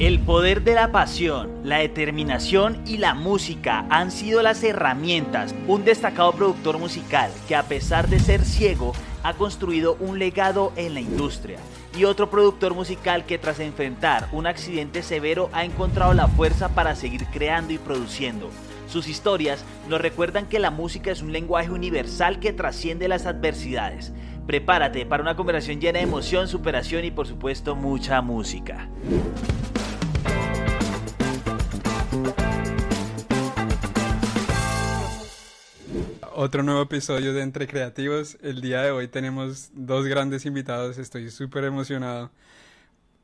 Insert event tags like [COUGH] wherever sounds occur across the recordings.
El poder de la pasión, la determinación y la música han sido las herramientas. Un destacado productor musical que a pesar de ser ciego ha construido un legado en la industria. Y otro productor musical que tras enfrentar un accidente severo ha encontrado la fuerza para seguir creando y produciendo. Sus historias nos recuerdan que la música es un lenguaje universal que trasciende las adversidades. Prepárate para una conversación llena de emoción, superación y por supuesto mucha música. Otro nuevo episodio de Entre Creativos. El día de hoy tenemos dos grandes invitados. Estoy súper emocionado.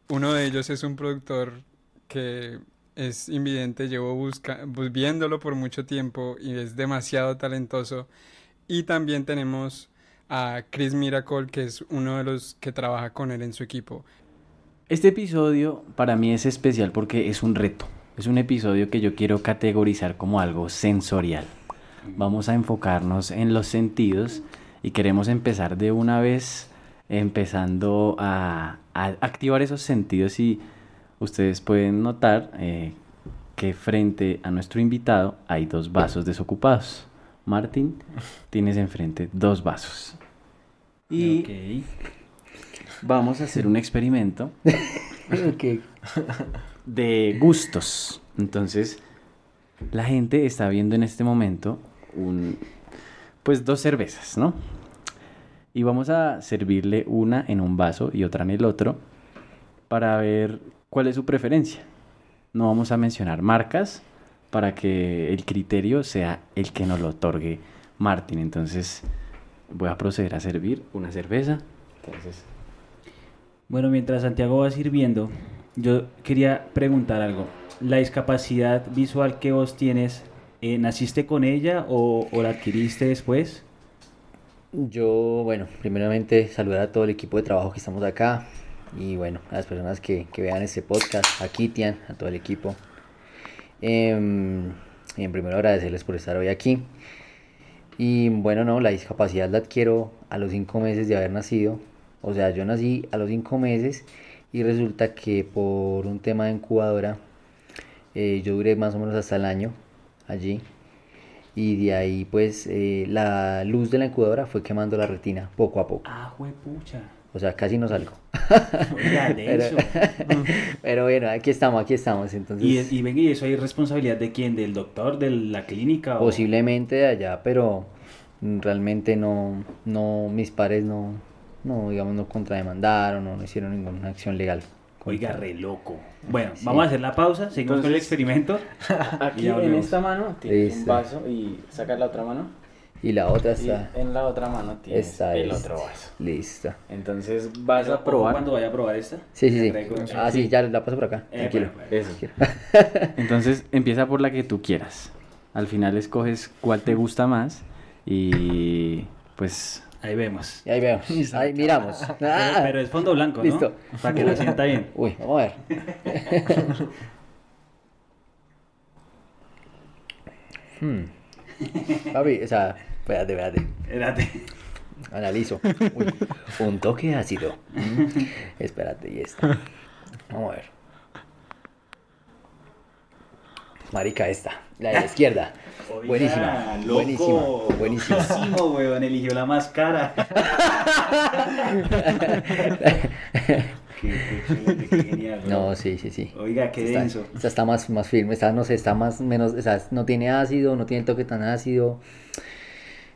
Uno de ellos es un productor que es invidente, llevo busca viéndolo por mucho tiempo y es demasiado talentoso. Y también tenemos a Chris Miracle, que es uno de los que trabaja con él en su equipo. Este episodio para mí es especial porque es un reto. Es un episodio que yo quiero categorizar como algo sensorial. Vamos a enfocarnos en los sentidos y queremos empezar de una vez empezando a, activar esos sentidos y ustedes pueden notar eh, que frente a nuestro invitado hay dos vasos desocupados. Martín, tienes enfrente dos vasos. Y vamos a hacer un experimento [LAUGHS] de gustos. Entonces, la gente está viendo en este momento un, pues dos cervezas, ¿no? Y vamos a servirle una en un vaso y otra en el otro para ver cuál es su preferencia. No vamos a mencionar marcas para que el criterio sea el que nos lo otorgue Martín. Entonces, voy a proceder a servir una cerveza. Entonces... Bueno, mientras Santiago va sirviendo, yo quería preguntar algo. ¿La discapacidad visual que vos tienes, eh, naciste con ella o, la adquiriste después? Yo, bueno, primeramente saludar a todo el equipo de trabajo que estamos acá y bueno, a las personas que, vean este podcast, a Kitian, a todo el equipo. Y en primero agradecerles por estar hoy aquí. Y bueno, no, la discapacidad la adquiero a los cinco meses de haber nacido. O sea, yo nací a los cinco meses y resulta que por un tema de incubadora eh, yo duré más o menos hasta el año allí. Y de ahí pues eh, la luz de la incubadora fue quemando la retina poco a poco. Ah, pucha. O sea, casi no salgo. [LAUGHS] pero, [LAUGHS] pero, bueno, aquí estamos, aquí estamos. Entonces... ¿Y, y venga, ¿y eso hay responsabilidad de quién? ¿Del doctor, de la clínica? Posiblemente de allá, pero realmente no, no, mis padres no, no, digamos, no contrademandaron, no, no hicieron ninguna acción legal. Oiga, re loco. Bueno, vamos a hacer la pausa, seguimos con el experimento. [LAUGHS] Aquí en esta mano tienes un vaso y sacas la otra mano. Y la otra está. en la otra mano tienes el otro vaso. Listo. Entonces vas a probar. ¿Cuándo vaya a probar esta? Sí, sí, sí. Ah, sí, ya la paso por acá. Eh, Tranquilo. Eso. [LAUGHS] Entonces empieza por la que tú quieras. Al final escoges cuál te gusta más y pues Ahí vemos. Y ahí vemos. [LAUGHS] Ahí miramos. Pero, es fondo blanco, ¿no? Listo. Para que lo sienta bien. [LAUGHS] Uy, vamos a ver. hmm. Papi, o sea, espérate, espérate. Espérate. Analizo. un toque ácido. [LAUGHS] espérate, y esto. Vamos a ver. Marica esta, la de la izquierda. buenísima, buenísima, buenísima. Buenísimo, weón, eligió la más cara. [LAUGHS] No, sí, sí, sí. Oiga, qué denso. Esta está más, más firme, esta no sé, está más, menos, o sea, no tiene ácido, no tiene toque tan ácido.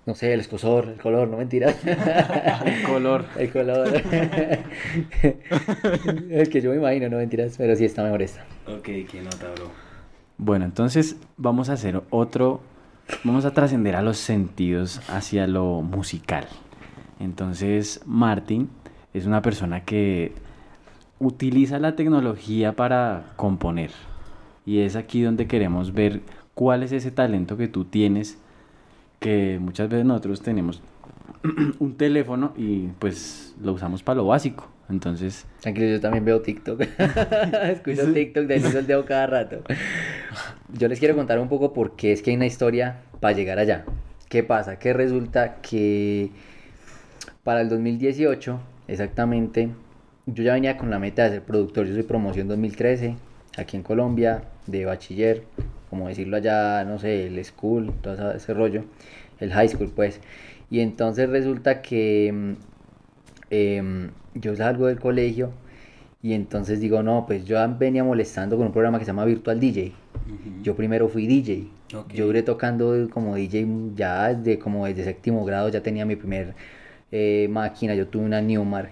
No sé, el escosor, el color, no mentiras. [LAUGHS] el color. El color. [LAUGHS] el que yo me imagino, no mentiras, pero sí está mejor esta. Ok, qué nota, bro. Bueno, entonces vamos a hacer otro, vamos a trascender a los sentidos hacia lo musical. Entonces, Martin es una persona que utiliza la tecnología para componer. Y es aquí donde queremos ver cuál es ese talento que tú tienes, que muchas veces nosotros tenemos [CLEARS THROAT] un teléfono y pues lo usamos para lo básico. Entonces... Tranquilo, yo también veo TikTok. [LAUGHS] Escucho TikTok, de el [LAUGHS] dedo cada rato. Yo les quiero contar un poco por qué es que hay una historia para llegar allá. ¿Qué pasa? Que resulta que para el 2018, exactamente, yo ya venía con la meta de ser productor. Yo soy promoción 2013. aquí en Colombia, de bachiller, como decirlo allá, no sé, el school, todo ese rollo, el high school pues. Y entonces resulta que mm, em, yo salgo del colegio y entonces digo, no, pues yo venía molestando con un programa que se llama Virtual DJ. Yo primero fui DJ. Yo duré tocando como DJ ya de como desde séptimo grado, ya tenía mi primer eh, máquina, yo tuve una Newmark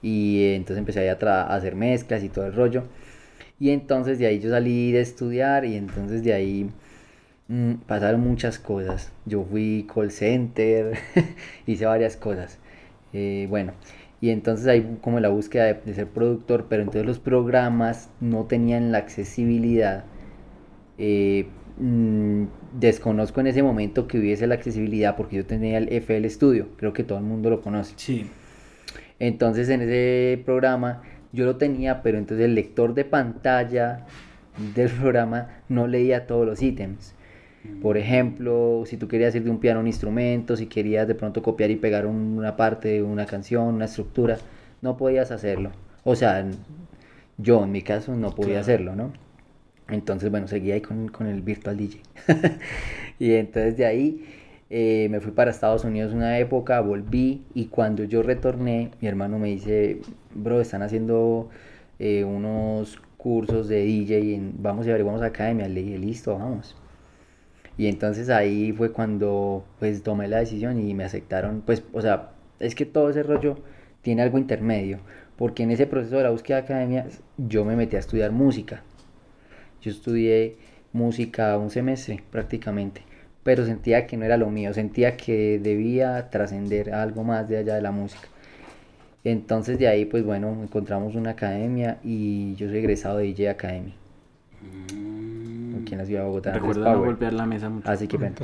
y eh, entonces empecé a, a hacer mezclas y todo el rollo. Y entonces de ahí yo salí de estudiar y entonces de ahí mm, pasaron muchas cosas. Yo fui call center, [LAUGHS] hice varias cosas. Eh, bueno, y entonces ahí como la búsqueda de, ser productor, pero entonces los programas no tenían la accesibilidad. Eh, mm, desconozco en ese momento que hubiese la accesibilidad porque yo tenía el FL Studio, creo que todo el mundo lo conoce. Sí. Entonces en ese programa yo lo tenía, pero entonces el lector de pantalla del [LAUGHS] programa no leía todos los ítems. Por ejemplo, si tú querías hacer de un piano un instrumento, si querías de pronto copiar y pegar una parte de una canción, una estructura, no podías hacerlo. O sea, yo en mi caso no podía hacerlo, ¿no? Entonces, bueno, seguía ahí con, el Virtual DJ. [LAUGHS] y entonces de ahí eh, me fui para Estados Unidos una época, volví y cuando yo retorné, mi hermano me dice, bro, están haciendo eh, unos cursos de DJ, en, vamos a ver, vamos a academia. Le dije, listo, vamos. Y entonces ahí fue cuando pues tomé la decisión y me aceptaron, pues, o sea, es que todo ese rollo tiene algo intermedio, porque en ese proceso de la búsqueda de academia yo me metí a estudiar música. Yo estudié música un semestre prácticamente, pero sentía que no era lo mío, sentía que debía trascender algo más de allá de la música. Entonces de ahí pues bueno, encontramos una academia y yo soy egresado de DJ Academy. Mm aquí en la ciudad de Bogotá. Recuerda no golpear la mesa mucho. Así que bueno,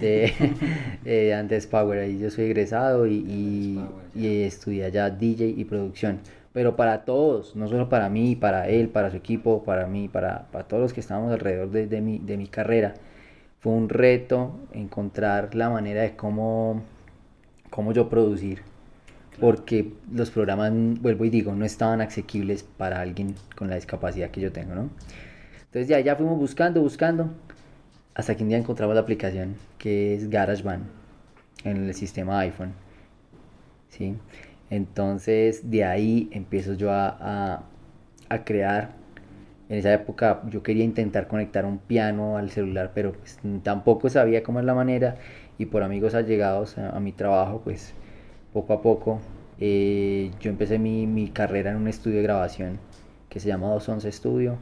de, [LAUGHS] eh, antes Power, ahí yo soy egresado y, y, estudié allá DJ y producción. Pero para todos, no solo para mí, para él, para su equipo, para mí, para, para todos los que estábamos alrededor de, de, mi, de mi carrera, fue un reto encontrar la manera de cómo, cómo yo producir. Porque los programas, vuelvo y digo, no estaban asequibles para alguien con la discapacidad que yo tengo, ¿no? Entonces ya, ya fuimos buscando, buscando, hasta que un día encontramos la aplicación que es GarageBand en el sistema iPhone. ¿sí? Entonces de ahí empiezo yo a, a, crear. En esa época yo quería intentar conectar un piano al celular, pero pues, tampoco sabía cómo es la manera. Y por amigos allegados a, a mi trabajo, pues poco a poco eh, yo empecé mi, mi, carrera en un estudio de grabación que se llama 211 Studio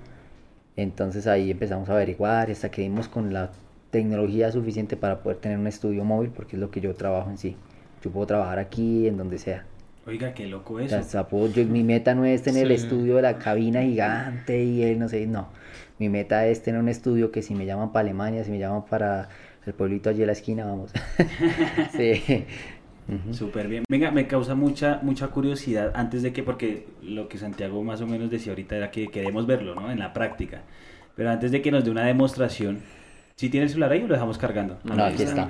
entonces ahí empezamos a averiguar hasta que dimos con la tecnología suficiente para poder tener un estudio móvil, porque es lo que yo trabajo en sí. Yo puedo trabajar aquí, en donde sea. Oiga, qué loco eso. mi meta no es tener el estudio de la cabina gigante y él, no sé, no. Mi meta es tener un estudio que si me llaman para Alemania, si me llaman para el pueblito allí en la esquina, vamos. [LAUGHS] [LAUGHS] sí. Súper bien. Venga, me causa mucha, mucha curiosidad antes de que, porque lo que Santiago más o menos decía ahorita era que queremos verlo, ¿no? En la práctica. Pero antes de que nos dé una demostración, si tiene el celular ahí o lo dejamos cargando. No, aquí está.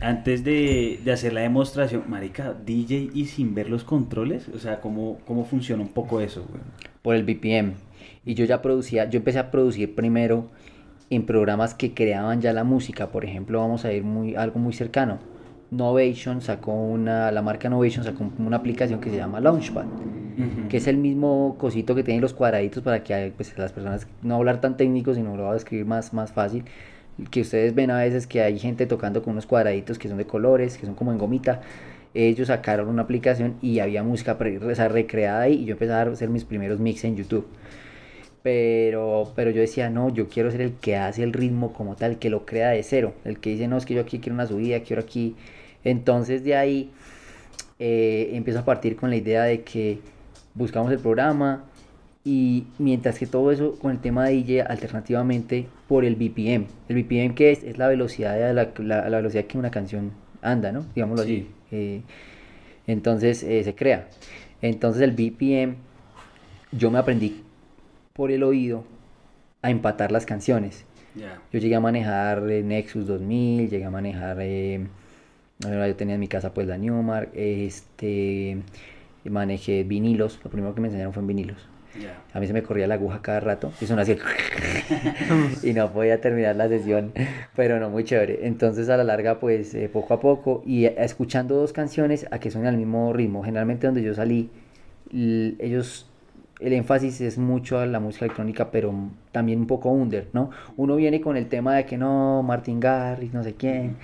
Antes de, de, hacer la demostración, marica, DJ y sin ver los controles, o sea, ¿cómo, cómo funciona un poco eso? Por el BPM. Y yo ya producía, yo empecé a producir primero en programas que creaban ya la música. Por ejemplo, vamos a ir muy, algo muy cercano Novation sacó una, la marca Novation sacó una aplicación que se llama Launchpad, que es el mismo cosito que tiene los cuadraditos para que pues, las personas no hablar tan técnico, sino lo voy a escribir más, más fácil. Que ustedes ven a veces que hay gente tocando con unos cuadraditos que son de colores, que son como en gomita. Ellos sacaron una aplicación y había música recreada ahí y yo empecé a hacer mis primeros mix en YouTube. Pero, pero yo decía, no, yo quiero ser el que hace el ritmo como tal, que lo crea de cero. El que dice, no, es que yo aquí quiero una subida, quiero aquí entonces de ahí eh, empiezo a partir con la idea de que buscamos el programa y mientras que todo eso con el tema de DJ alternativamente por el BPM. El BPM que es, es la velocidad de la, la, velocidad que una canción anda, ¿no? Digámoslo así. Eh, entonces eh, se crea. Entonces el BPM yo me aprendí por el oído a empatar las canciones. Yo llegué a manejar Nexus 2000, llegué a manejar yo tenía en mi casa pues la Newmark, este, manejé vinilos, lo primero que me enseñaron fue en vinilos. Ya. A mí se me corría la aguja cada rato y sonaba así [LAUGHS] y no podía terminar la sesión, pero no muy chévere. Entonces a la larga pues eh, poco a poco y eh, escuchando dos canciones a que suenen al mismo ritmo. Generalmente donde yo salí, ellos el énfasis es mucho a la música electrónica, pero también un poco under, ¿no? Uno viene con el tema de que no, Martin Garrix, no sé quién,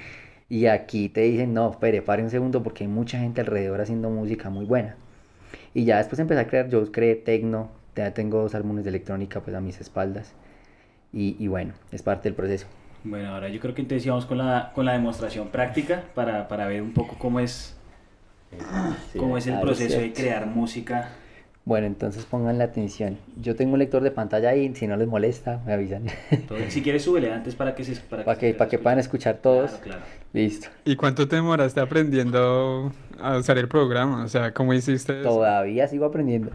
y aquí te dicen, no, espere, pare un segundo porque hay mucha gente alrededor haciendo música muy buena. Y ya después empecé a crear, yo creé tecno, ya tengo dos álbumes de electrónica pues a mis espaldas, y, y bueno, es parte del proceso. Bueno, ahora yo creo que entonces íbamos con la, con la demostración práctica para, para ver un poco cómo es, cómo es el Ah, proceso de crear música. Bueno, entonces pongan la atención. Yo tengo un lector de pantalla ahí, si no les molesta, me avisan. Entonces, si quieres, súbele antes para que se para Para que, se para que puedan escuchar todos. Claro, claro. Listo. ¿Y cuánto te demoraste aprendiendo a usar el programa? O sea, ¿cómo hiciste eso? Todavía sigo aprendiendo.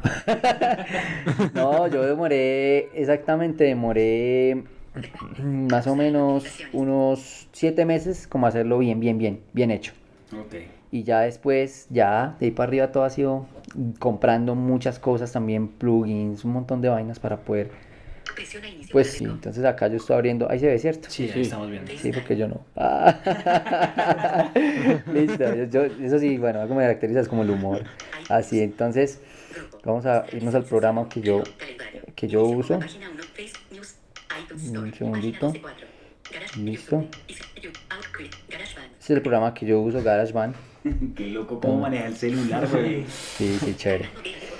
[LAUGHS] no, yo demoré, exactamente, demoré más o menos unos siete meses como hacerlo bien, bien, bien, bien hecho. Ok. Y ya después, ya de ahí para arriba todo ha sido comprando muchas cosas también, plugins, un montón de vainas para poder, pues sí, entonces acá yo estoy abriendo, ahí se ve, ¿cierto? Sí, estamos viendo. Sí, porque yo no. Ah. [LAUGHS] Listo, yo, yo- eso sí, bueno, algo me caracteriza es como el humor. Así, entonces, vamos a irnos al programa que yo, que yo uso. Un segundito. Listo. Este es el programa que yo uso, GarageBand. [LAUGHS] Qué loco cómo maneja el celular, güey. Sí, sí, chévere.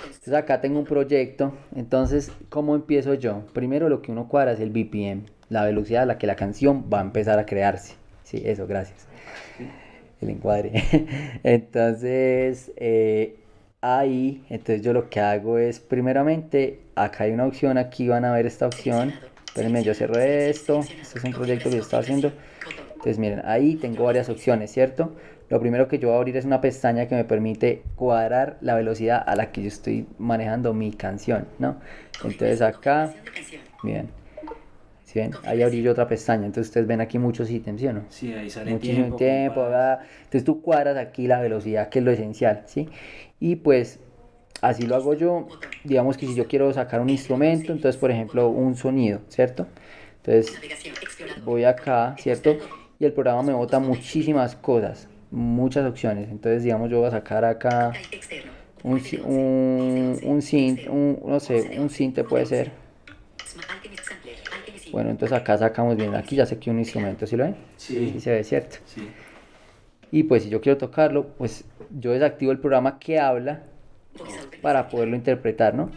Entonces acá tengo un proyecto. Entonces, ¿cómo empiezo yo? Primero lo que uno cuadra es el BPM, la velocidad a la que la canción va a empezar a crearse. Sí, eso, gracias. El encuadre. [LAUGHS] Entonces, eh, ahí, entonces yo lo que hago es, primeramente, acá hay una opción, aquí van a ver esta opción. Espérenme, yo cierro esto. Este es un proyecto que yo estaba haciendo. Entonces, miren, ahí tengo varias opciones, ¿cierto? Lo primero que yo voy a abrir es una pestaña que me permite cuadrar la velocidad a la que yo estoy manejando mi canción, ¿no? Entonces acá, miren, ¿sí ven? Ahí abrí yo otra pestaña, entonces ustedes ven aquí muchos ítems, ¿sí o no? Sí, ahí sale Muchísimo tiempo. tiempo. Entonces tú cuadras aquí la velocidad, que es lo esencial, ¿sí? Y pues así lo hago yo. Digamos que si yo quiero sacar un instrumento, entonces por ejemplo un sonido, ¿cierto? Entonces voy acá, ¿cierto? Y el programa me bota muchísimas cosas, muchas opciones. Entonces digamos yo voy a sacar acá un, un, un synth, un, no sé, un synth puede ser. Bueno, entonces acá sacamos bien, aquí ya saqué un instrumento, ¿sí lo ven? Sí. Sí se ve, ¿cierto? Sí. Y pues si yo quiero tocarlo, pues yo desactivo el programa que habla para poderlo interpretar, ¿no?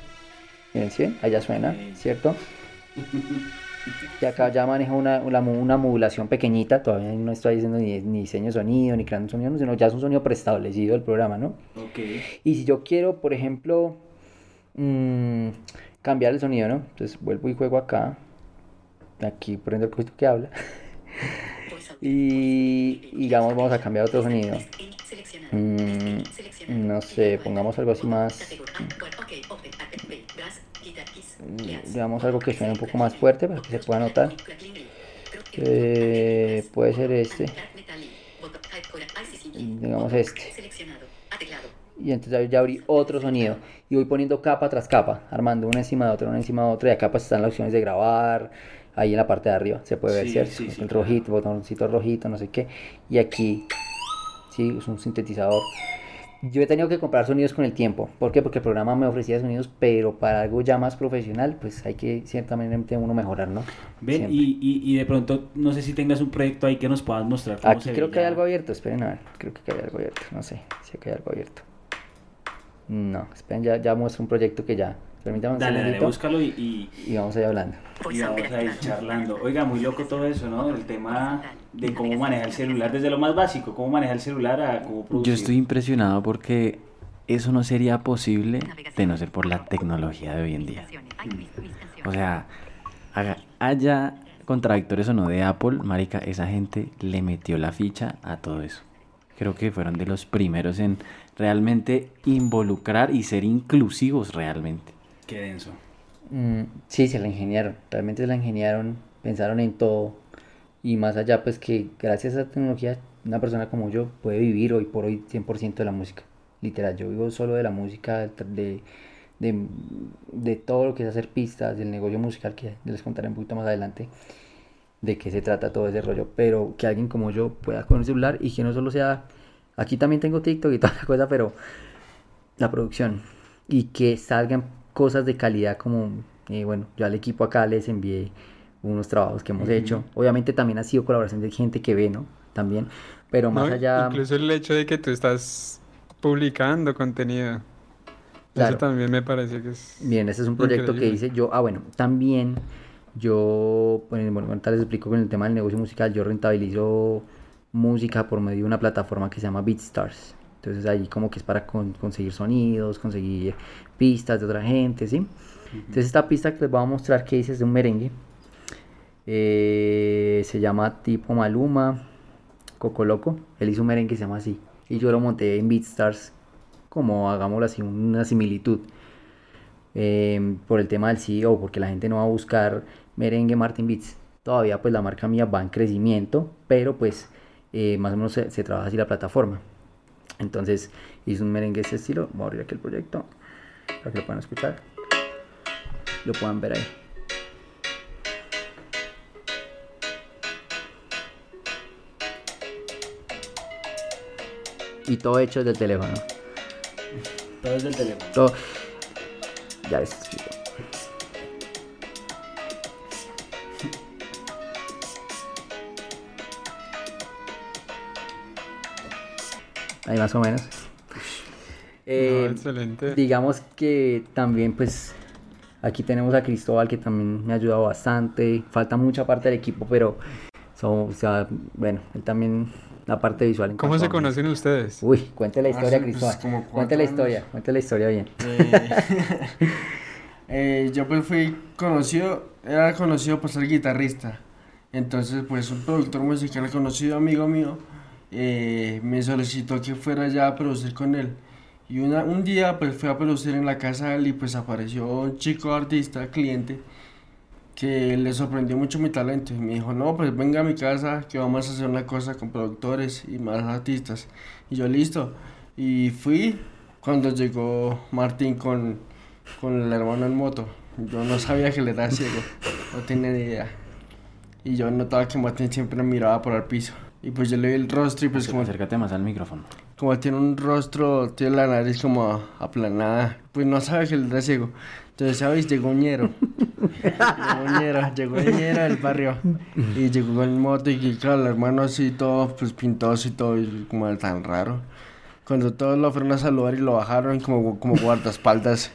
Miren, ¿sí? Allá suena. ¿cierto? [LAUGHS] Y acá ya maneja una, una, una modulación pequeñita, todavía no estoy haciendo ni, ni diseño de sonido, ni creando sonido, sino ya es un sonido preestablecido del programa, ¿no? Ok. Y si yo quiero, por ejemplo, mm, cambiar el sonido, ¿no? Entonces vuelvo y juego acá. Aquí prendo el cosito que habla. Y [LAUGHS] y digamos, vamos a cambiar otro sonido. Mm, no sé, pongamos algo así más. Digamos algo que suene un poco más fuerte para que se pueda notar. Eh, puede ser este. Digamos este. Y entonces ya- abrí otro sonido. Y voy poniendo capa tras capa, armando una encima de otra, una encima de otra. Y acá pues están las opciones de grabar. Ahí en la parte de arriba se puede ver, Sí, ¿cierto? sí, sí, el rojito, botoncito rojito, no sé qué. Y aquí, sí, es un sintetizador. Yo he tenido que comprar sonidos con el tiempo. ¿Por qué? Porque el programa me ofrecía sonidos, pero para algo ya más profesional, pues hay que ciertamente uno mejorar, ¿no? Ven, y, y, y de pronto, no sé si tengas un proyecto ahí que nos puedas mostrar. cómo Aquí se creo ve que hay algo abierto, esperen a ver, creo que hay algo abierto, no sé si hay algo abierto. No, esperen, ya, ya muestro un proyecto que ya. Permítanme un Dale, dale, segundito búscalo y, y, y vamos a ir hablando. y vamos a ir charlando. Oiga, muy loco todo eso, ¿no? El tema de cómo maneja el celular, desde lo más básico, cómo maneja el celular a cómo producir. Yo estoy impresionado porque eso no sería posible de no ser por la tecnología de hoy en día. O sea, haga- haya contradictores o no de Apple, marica, esa gente le metió la ficha a todo eso. Creo que fueron de los primeros en realmente involucrar y ser inclusivos realmente. Qué denso. Mm, sí, se la ingeniaron, realmente se la ingeniaron, pensaron en todo y más allá pues que gracias a esa tecnología una persona como yo puede vivir hoy por hoy 100% de la música. Literal, yo vivo solo de la música, de, de, de todo lo que es hacer pistas, del negocio musical, que les contaré un poquito más adelante de qué se trata todo ese rollo, pero que alguien como yo pueda con un celular y que no solo sea, aquí también tengo TikTok y toda la cosa, pero la producción y que salgan cosas de calidad como, eh, bueno, yo al equipo acá les envié unos trabajos que hemos hecho, obviamente también ha sido colaboración de gente que ve, ¿no? También, pero más No, allá... Incluso el hecho de que tú estás publicando contenido. Claro. Eso también me parece que es... Bien, ese es un proyecto que hice yo. Ah, bueno, también yo, bueno, bueno, ahorita les explico con el tema del negocio musical. Yo rentabilizo música por medio de una plataforma que se llama BeatStars. Entonces ahí como que es para con- conseguir sonidos, conseguir pistas de otra gente, ¿sí? Entonces esta pista que les voy a mostrar que hice es de un merengue. Eh, se llama tipo Maluma, Coco Loco. Él hizo un merengue que se llama así. Y yo lo monté en BeatStars como, hagámoslo así, una similitud eh, por el tema del CEO, porque la gente no va a buscar merengue Martin Beats. Todavía pues la marca mía va en crecimiento, pero pues eh, más o menos se trabaja así la plataforma. Entonces hice un merengue de ese estilo. Voy a abrir aquí el proyecto para que lo puedan escuchar. Lo puedan ver ahí. Y todo hecho desde el teléfono. Todo es del teléfono. Todo. Ya les Ahí más o menos. Eh, excelente. Digamos que también pues aquí tenemos a Cristóbal que también me ha ayudado bastante. Falta mucha parte del equipo, pero somos, o sea, bueno, él también la parte visual. en ¿Cómo se conocen ustedes? Uy, cuente la historia, Hace, pues, Cristóbal. cuatro cuente la historia, cuente la historia bien. Eh, [LAUGHS] eh, yo pues fui conocido, era conocido por ser guitarrista. Entonces pues un productor musical conocido, amigo mío, eh, me solicitó que fuera ya a producir con él. Y un día pues fui a producir en la casa de él y pues apareció un chico artista, cliente, que le sorprendió mucho mi talento. Y me dijo, no, pues venga a mi casa que vamos a hacer una cosa con productores y más artistas. Y yo listo. Y fui cuando llegó Martín con, con el hermano en moto. Yo no sabía que él era ciego, no tenía ni idea. Y yo notaba que Martín siempre miraba por el piso. Y pues yo le vi el rostro y pues como, Acércate más al micrófono. como tiene un rostro, tiene la nariz como aplanada, pues no sabe que él era ciego. Entonces, ¿sabes? Llegó ñero. llegó ñero, llegó ñero del barrio. Y llegó con moto y claro, el hermano así todo pues pintoso y todo, y como tan raro. Cuando todos lo fueron a saludar y lo bajaron como, como guardaespaldas.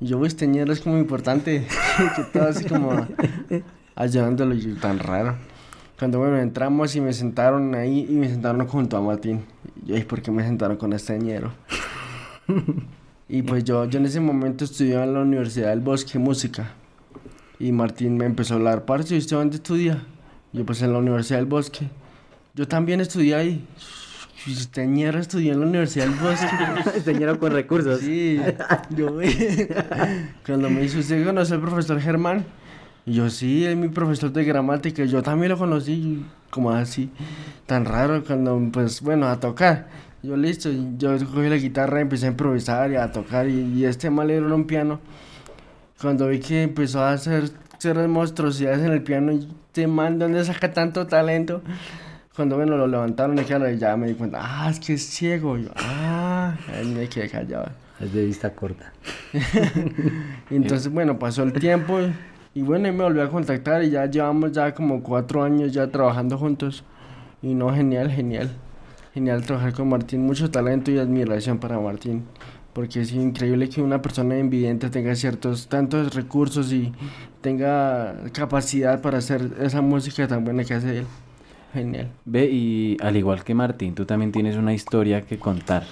Y yo, "Uy, este ñero es como importante. [LAUGHS] que todo así como ayudándolo y tan raro. Cuando bueno, entramos y me sentaron ahí y me sentaron junto a Martín. Y yo, "Ay, ¿por qué me sentaron con este ñero? [LAUGHS] y pues yo, yo en ese momento estudiaba en la Universidad del Bosque Música. Y Martín me empezó a hablar, parce, ¿y usted dónde estudia? Yo pues en la Universidad del Bosque. Yo también estudié ahí. "Y Este ñero estudió en la Universidad del Bosque. [LAUGHS] Señora con recursos. Sí, yo [LAUGHS] cuando me dice, ¿usted conoce al profesor Germán? Y yo, sí, es mi profesor de gramática, yo también lo conocí, y como así, tan raro, cuando, pues, bueno, a tocar. Yo, listo, y yo cogí la guitarra, empecé a improvisar y a tocar, y, y este mal era un piano. Cuando vi que empezó a hacer, hacer monstruosidades en el piano, y este man, ¿dónde saca tanto talento? Cuando, bueno, lo levantaron, y claro, y ya me di cuenta, ah, es que es ciego, y yo, ah, ahí me quedé callado. Es de vista corta. Y [LAUGHS] entonces, bueno, pasó el tiempo y, bueno, y me volvió a contactar y ya llevamos ya como cuatro años ya trabajando juntos. Y no, genial, genial. Genial trabajar con Martín, mucho talento y admiración para Martín. Porque es increíble que una persona invidente tenga ciertos, tantos recursos y tenga capacidad para hacer esa música tan buena que hace él. Genial. Ve, y al igual que Martín, tú también tienes una historia que contar.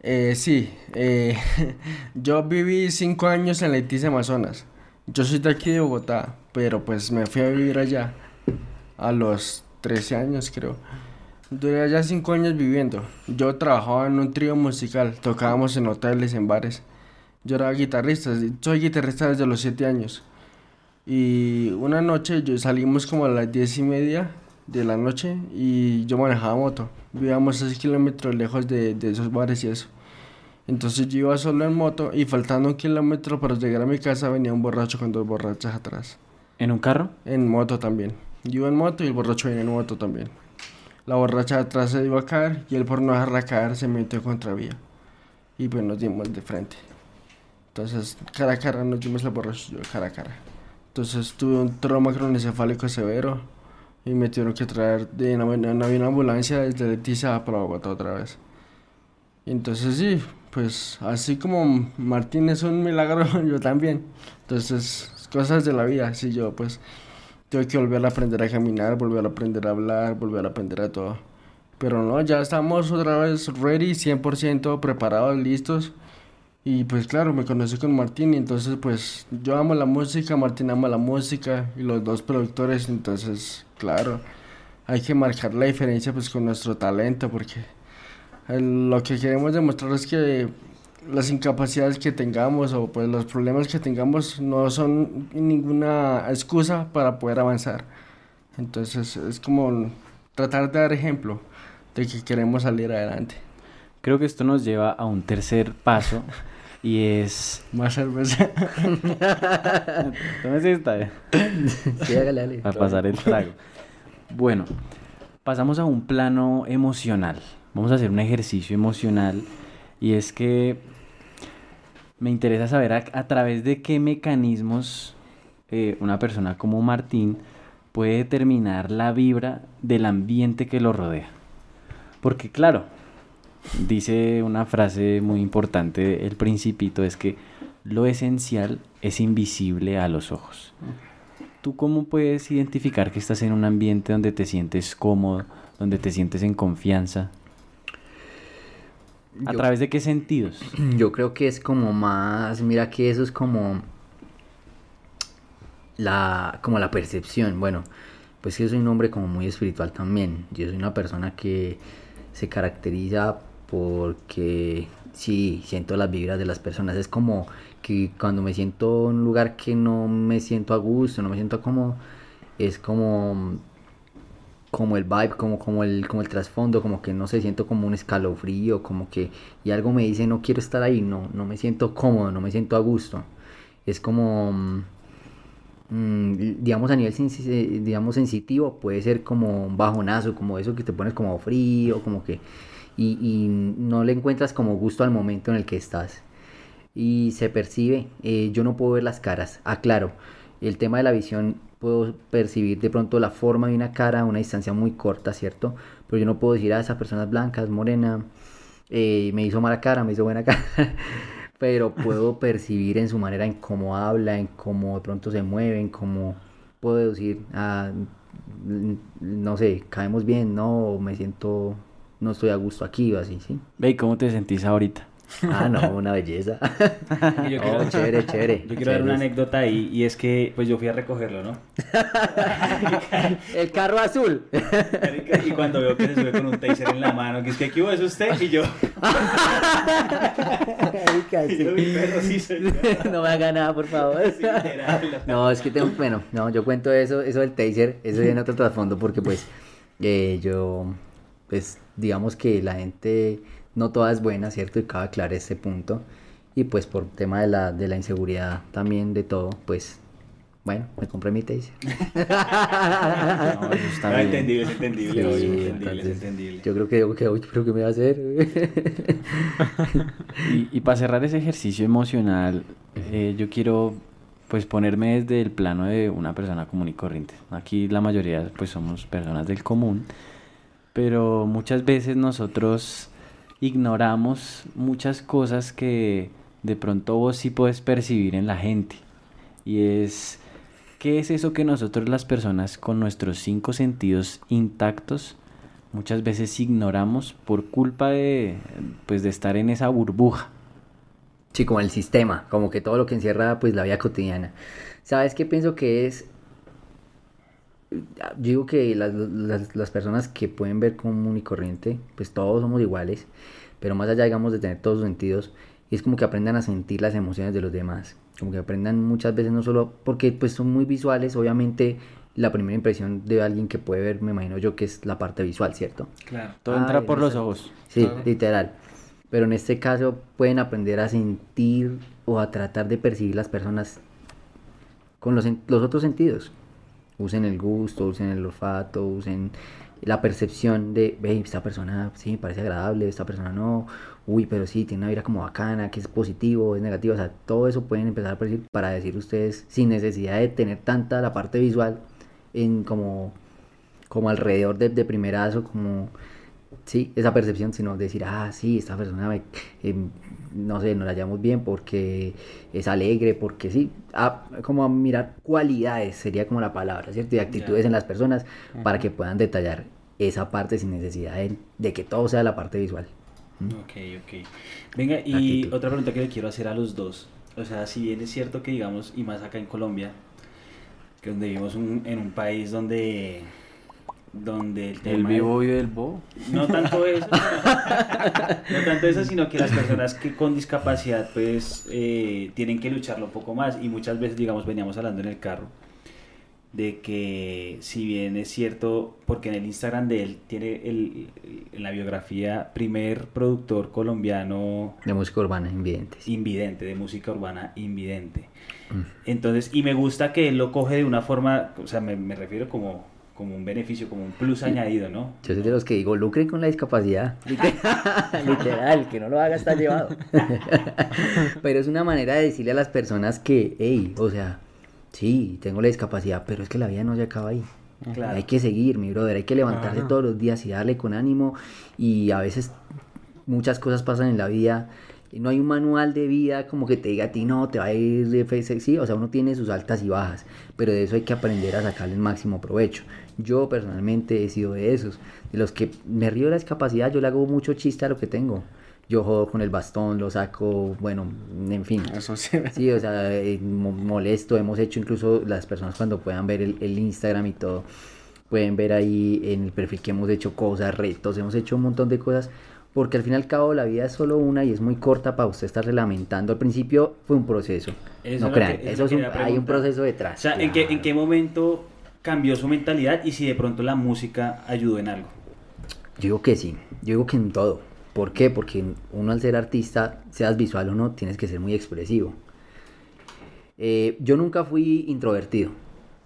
Eh, sí, eh, [LAUGHS] yo viví cinco años en Leticia, Amazonas. Yo soy de aquí de Bogotá, pero pues me fui a vivir allá a los 13 años, creo. Duré allá cinco años viviendo. Yo trabajaba en un trío musical, tocábamos en hoteles, en bares. Yo era guitarrista, soy guitarrista desde los 7 años. Y una noche yo salimos como a las diez y media de la noche y yo manejaba moto. Vivíamos 6 kilómetros lejos de, de esos bares y eso. Entonces yo iba solo en moto y faltando un kilómetro para llegar a mi casa venía un borracho con dos borrachas atrás. ¿En un carro? En moto también. Yo iba en moto y el borracho venía en moto también. La borracha de atrás se iba a caer y él por no dejarla caer se metió contra vía. Y pues nos dimos de frente. Entonces, cara a cara nos dimos la borracha yo cara a cara. Entonces tuve un trauma cronoencefálico severo y me tuvieron que traer de una, una, una ambulancia desde Leticia para Bogotá otra vez. Entonces sí, pues así como Martín es un milagro, [LAUGHS] yo también. Entonces, cosas de la vida, sí, yo pues tuve que volver a aprender a caminar, volver a aprender a hablar, volver a aprender a todo. Pero no, ya estamos otra vez ready, 100% preparados, listos. Y pues claro, me conocí con Martín y entonces pues yo amo la música, Martín ama la música y los dos productores, entonces claro, hay que marcar la diferencia pues con nuestro talento porque el- lo que queremos demostrar es que las incapacidades que tengamos o pues los problemas que tengamos no son ninguna excusa para poder avanzar. Entonces es como tratar de dar ejemplo de que queremos salir adelante. Creo que esto nos lleva a un tercer paso y es... Más cerveza. [LAUGHS] ¿Cómo es esta? Sí, hágale, hágale. Para pasar el trago. Bueno, pasamos a un plano emocional. Vamos a hacer un ejercicio emocional y es que me interesa saber a, través de qué mecanismos eh, una persona como Martín puede determinar la vibra del ambiente que lo rodea. Porque claro, dice una frase muy importante, el principito, es que lo esencial es invisible a los ojos. ¿Tú cómo puedes identificar que estás en un ambiente donde te sientes cómodo, donde te sientes en confianza? ¿A Yo- través de qué sentidos? [CLEARS THROAT] Yo creo que es como más, mira que eso es como la, como la percepción. Bueno, pues yo soy un hombre como muy espiritual también. Yo soy una persona que se caracteriza porque sí, siento las vibras de las personas. Es como que cuando me siento en un lugar que no me siento a gusto, no me siento cómodo, es como como el vibe, como, como el, como el trasfondo, como que no sé, siento como un escalofrío, como que, y algo me dice no quiero estar ahí, no, no me siento cómodo, no me siento a gusto. Es como, mm, mm, digamos a nivel eh, digamos sensitivo, puede ser como un bajonazo, como eso que te pones como frío, como que, y, y no le encuentras como gusto al momento en el que estás. Y se percibe, eh, yo no puedo ver las caras, aclaro, el tema de la visión puedo percibir de pronto la forma de una cara a una distancia muy corta, ¿cierto? Pero yo no puedo decir, ah, esa persona es blanca, es morena, eh, me hizo mala cara, me hizo buena cara. [LAUGHS] Pero puedo [LAUGHS] percibir en su manera, en cómo habla, en cómo de pronto se mueve, en cómo puedo deducir, ah, no sé, caemos bien, no, me siento, no estoy a gusto aquí o así, ¿sí? Ve, ¿y cómo te sentís ahorita? Ah, no, [LAUGHS] una belleza. Y yo Oh, chévere, chévere. yo quiero dar una anécdota ahí y es que pues yo fui a recogerlo, ¿no? [LAUGHS] El carro azul. Y cuando veo que se sube con un taser en la mano, que es que aquí es usted y yo, [LAUGHS] yo, mi perro sí soy yo. no me haga nada, por favor. No, es que tengo, bueno, no, yo cuento eso, eso del taser, eso viene otro trasfondo porque pues eh, yo, pues digamos que la gente no toda es buena, ¿cierto? Y cabe aclarar ese punto. Y pues por tema de la, de la inseguridad también de todo, pues bueno, me compré mi taser. [LAUGHS] No, eso está No, bien. entendible, es entendible, Sí, es entendible, es entonces, entendible. Yo creo que digo que, uy, pero ¿qué me va a hacer? [LAUGHS] Y, y para cerrar ese ejercicio emocional, eh, yo quiero pues ponerme desde el plano de una persona común y corriente. Aquí la mayoría pues somos personas del común, pero muchas veces nosotros ignoramos muchas cosas que de pronto vos sí puedes percibir en la gente. Y es, ¿qué es eso que nosotros las personas con nuestros cinco sentidos intactos muchas veces ignoramos por culpa de, pues, de estar en esa burbuja? Sí, como el sistema, como que todo lo que encierra pues la vida cotidiana. ¿Sabes qué pienso que es? Yo digo que las, las, las personas que pueden ver común y corriente, pues todos somos iguales, pero más allá, digamos, de tener todos los sentidos, es como que aprendan a sentir las emociones de los demás, como que aprendan muchas veces no solo, porque pues son muy visuales, obviamente la primera impresión de alguien que puede ver, me imagino yo, que es la parte visual, ¿cierto? Claro. Todo entra por no los ojos. Sí, literal. Pero en este caso pueden aprender a sentir o a tratar de percibir las personas con los, los otros sentidos. Usen el gusto, usen el olfato, usen la percepción de, ve, esta persona sí me parece agradable, esta persona no, uy, pero sí, tiene una vida como bacana, que es positivo, es negativo, o sea, todo eso pueden empezar a percibir para decir ustedes sin necesidad de tener tanta la parte visual en como, como alrededor de, de primerazo, como, sí, esa percepción, sino decir, ah, sí, esta persona, me, em, no sé, nos la llevamos bien porque es alegre, porque sí, a- como a mirar cualidades sería como la palabra, ¿cierto? Y actitudes en las personas para que puedan detallar esa parte sin necesidad de, de que todo sea la parte visual. Ok, ok. Venga, y Actitud. otra pregunta que le quiero hacer a los dos. O sea, si bien es cierto que, digamos, y más acá en Colombia, que donde vivimos un- en un país donde, donde el tema... El vivo vive el bobo. No tanto eso, [LAUGHS] no tanto eso, sino que las personas que con discapacidad pues eh, tienen que lucharlo un poco más y muchas veces, digamos, veníamos hablando en el carro de que si bien es cierto, porque en el Instagram de él tiene el, en la biografía primer productor colombiano De música urbana, invidentes. invidente, de música urbana invidente. Mm. Entonces, y me gusta que él lo coge de una forma, o sea, me, me refiero como, como un beneficio, como un plus añadido, ¿no? Yo soy de los que digo, lucren con la discapacidad. [LAUGHS] [LAUGHS] Literal, que no lo haga está llevado. [LAUGHS] pero es una manera de decirle a las personas que, hey, o sea, sí, tengo la discapacidad, pero es que la vida no se acaba ahí. Claro. Hay que seguir, mi brother, hay que levantarse todos los días y darle con ánimo. Y a veces muchas cosas pasan en la vida. y No hay un manual de vida como que te diga a ti, no, te va a ir de fe- sí, o sea, uno tiene sus altas y bajas, pero de eso hay que aprender a sacarle el máximo provecho. Yo personalmente he sido de esos, de los que me río de la discapacidad, yo le hago mucho chiste a lo que tengo. Yo jodo con el bastón, lo saco, bueno, en fin. Eso sí. Sí, o sea, eh, mo- molesto. Hemos hecho incluso las personas cuando puedan ver el, el Instagram y todo, pueden ver ahí en el perfil que hemos hecho cosas, retos, hemos hecho un montón de cosas. Porque al fin y al cabo la vida es solo una y es muy corta para usted estar lamentando. Al principio fue un proceso. Eso no crean, que- eso eso es un- hay un proceso O detrás. sea, ¿en qué, ¿en qué momento cambió su mentalidad y si de pronto la música ayudó en algo? Yo digo que sí, yo digo que en todo. ¿Por qué? Porque uno al ser artista, seas visual o no, tienes que ser muy expresivo. Eh, yo nunca fui introvertido,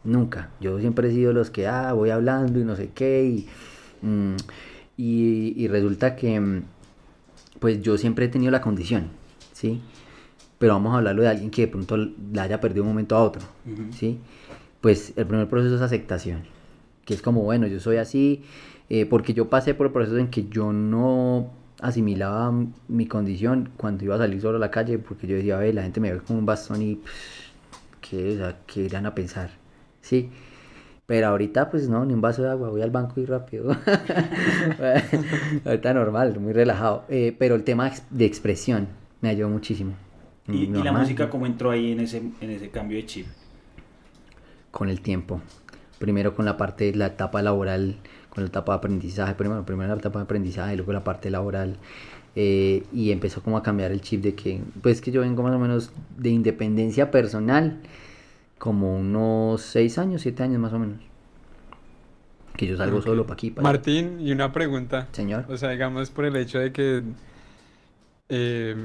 nunca. Yo siempre he sido los que, ah, voy hablando y no sé qué. Y, mm, y, y resulta que, mm, pues yo siempre he tenido la condición, ¿sí? Pero vamos a hablarlo de alguien que de pronto la haya perdido de un momento a otro. ¿sí? Pues el primer proceso es aceptación, que es como, bueno, yo soy así, eh, porque yo pasé por el proceso en que yo no asimilaba mi condición cuando iba a salir solo a la calle, porque yo decía, ve, la gente me ve con un bastón y, pff, ¿qué, o sea, ¿qué irán a pensar? ¿Sí? Pero ahorita, pues no, ni un vaso de agua, voy al banco y rápido. [LAUGHS] ahorita normal, muy relajado. Eh, pero el tema de expresión me ayudó muchísimo. ¿Y, y la música cómo entró ahí en ese, en ese cambio de chip? Con el tiempo. Primero con la parte, la etapa laboral, con la etapa de aprendizaje, primero, primero la etapa de aprendizaje, luego la parte laboral. eh, y empezó como a cambiar el chip de que, pues que yo vengo más o menos de independencia personal, como unos 6 años, 7 años más o menos. Que yo salgo Ok. solo para aquí, allá. Martín, y una pregunta. Señor. O sea, digamos por el hecho de que eh,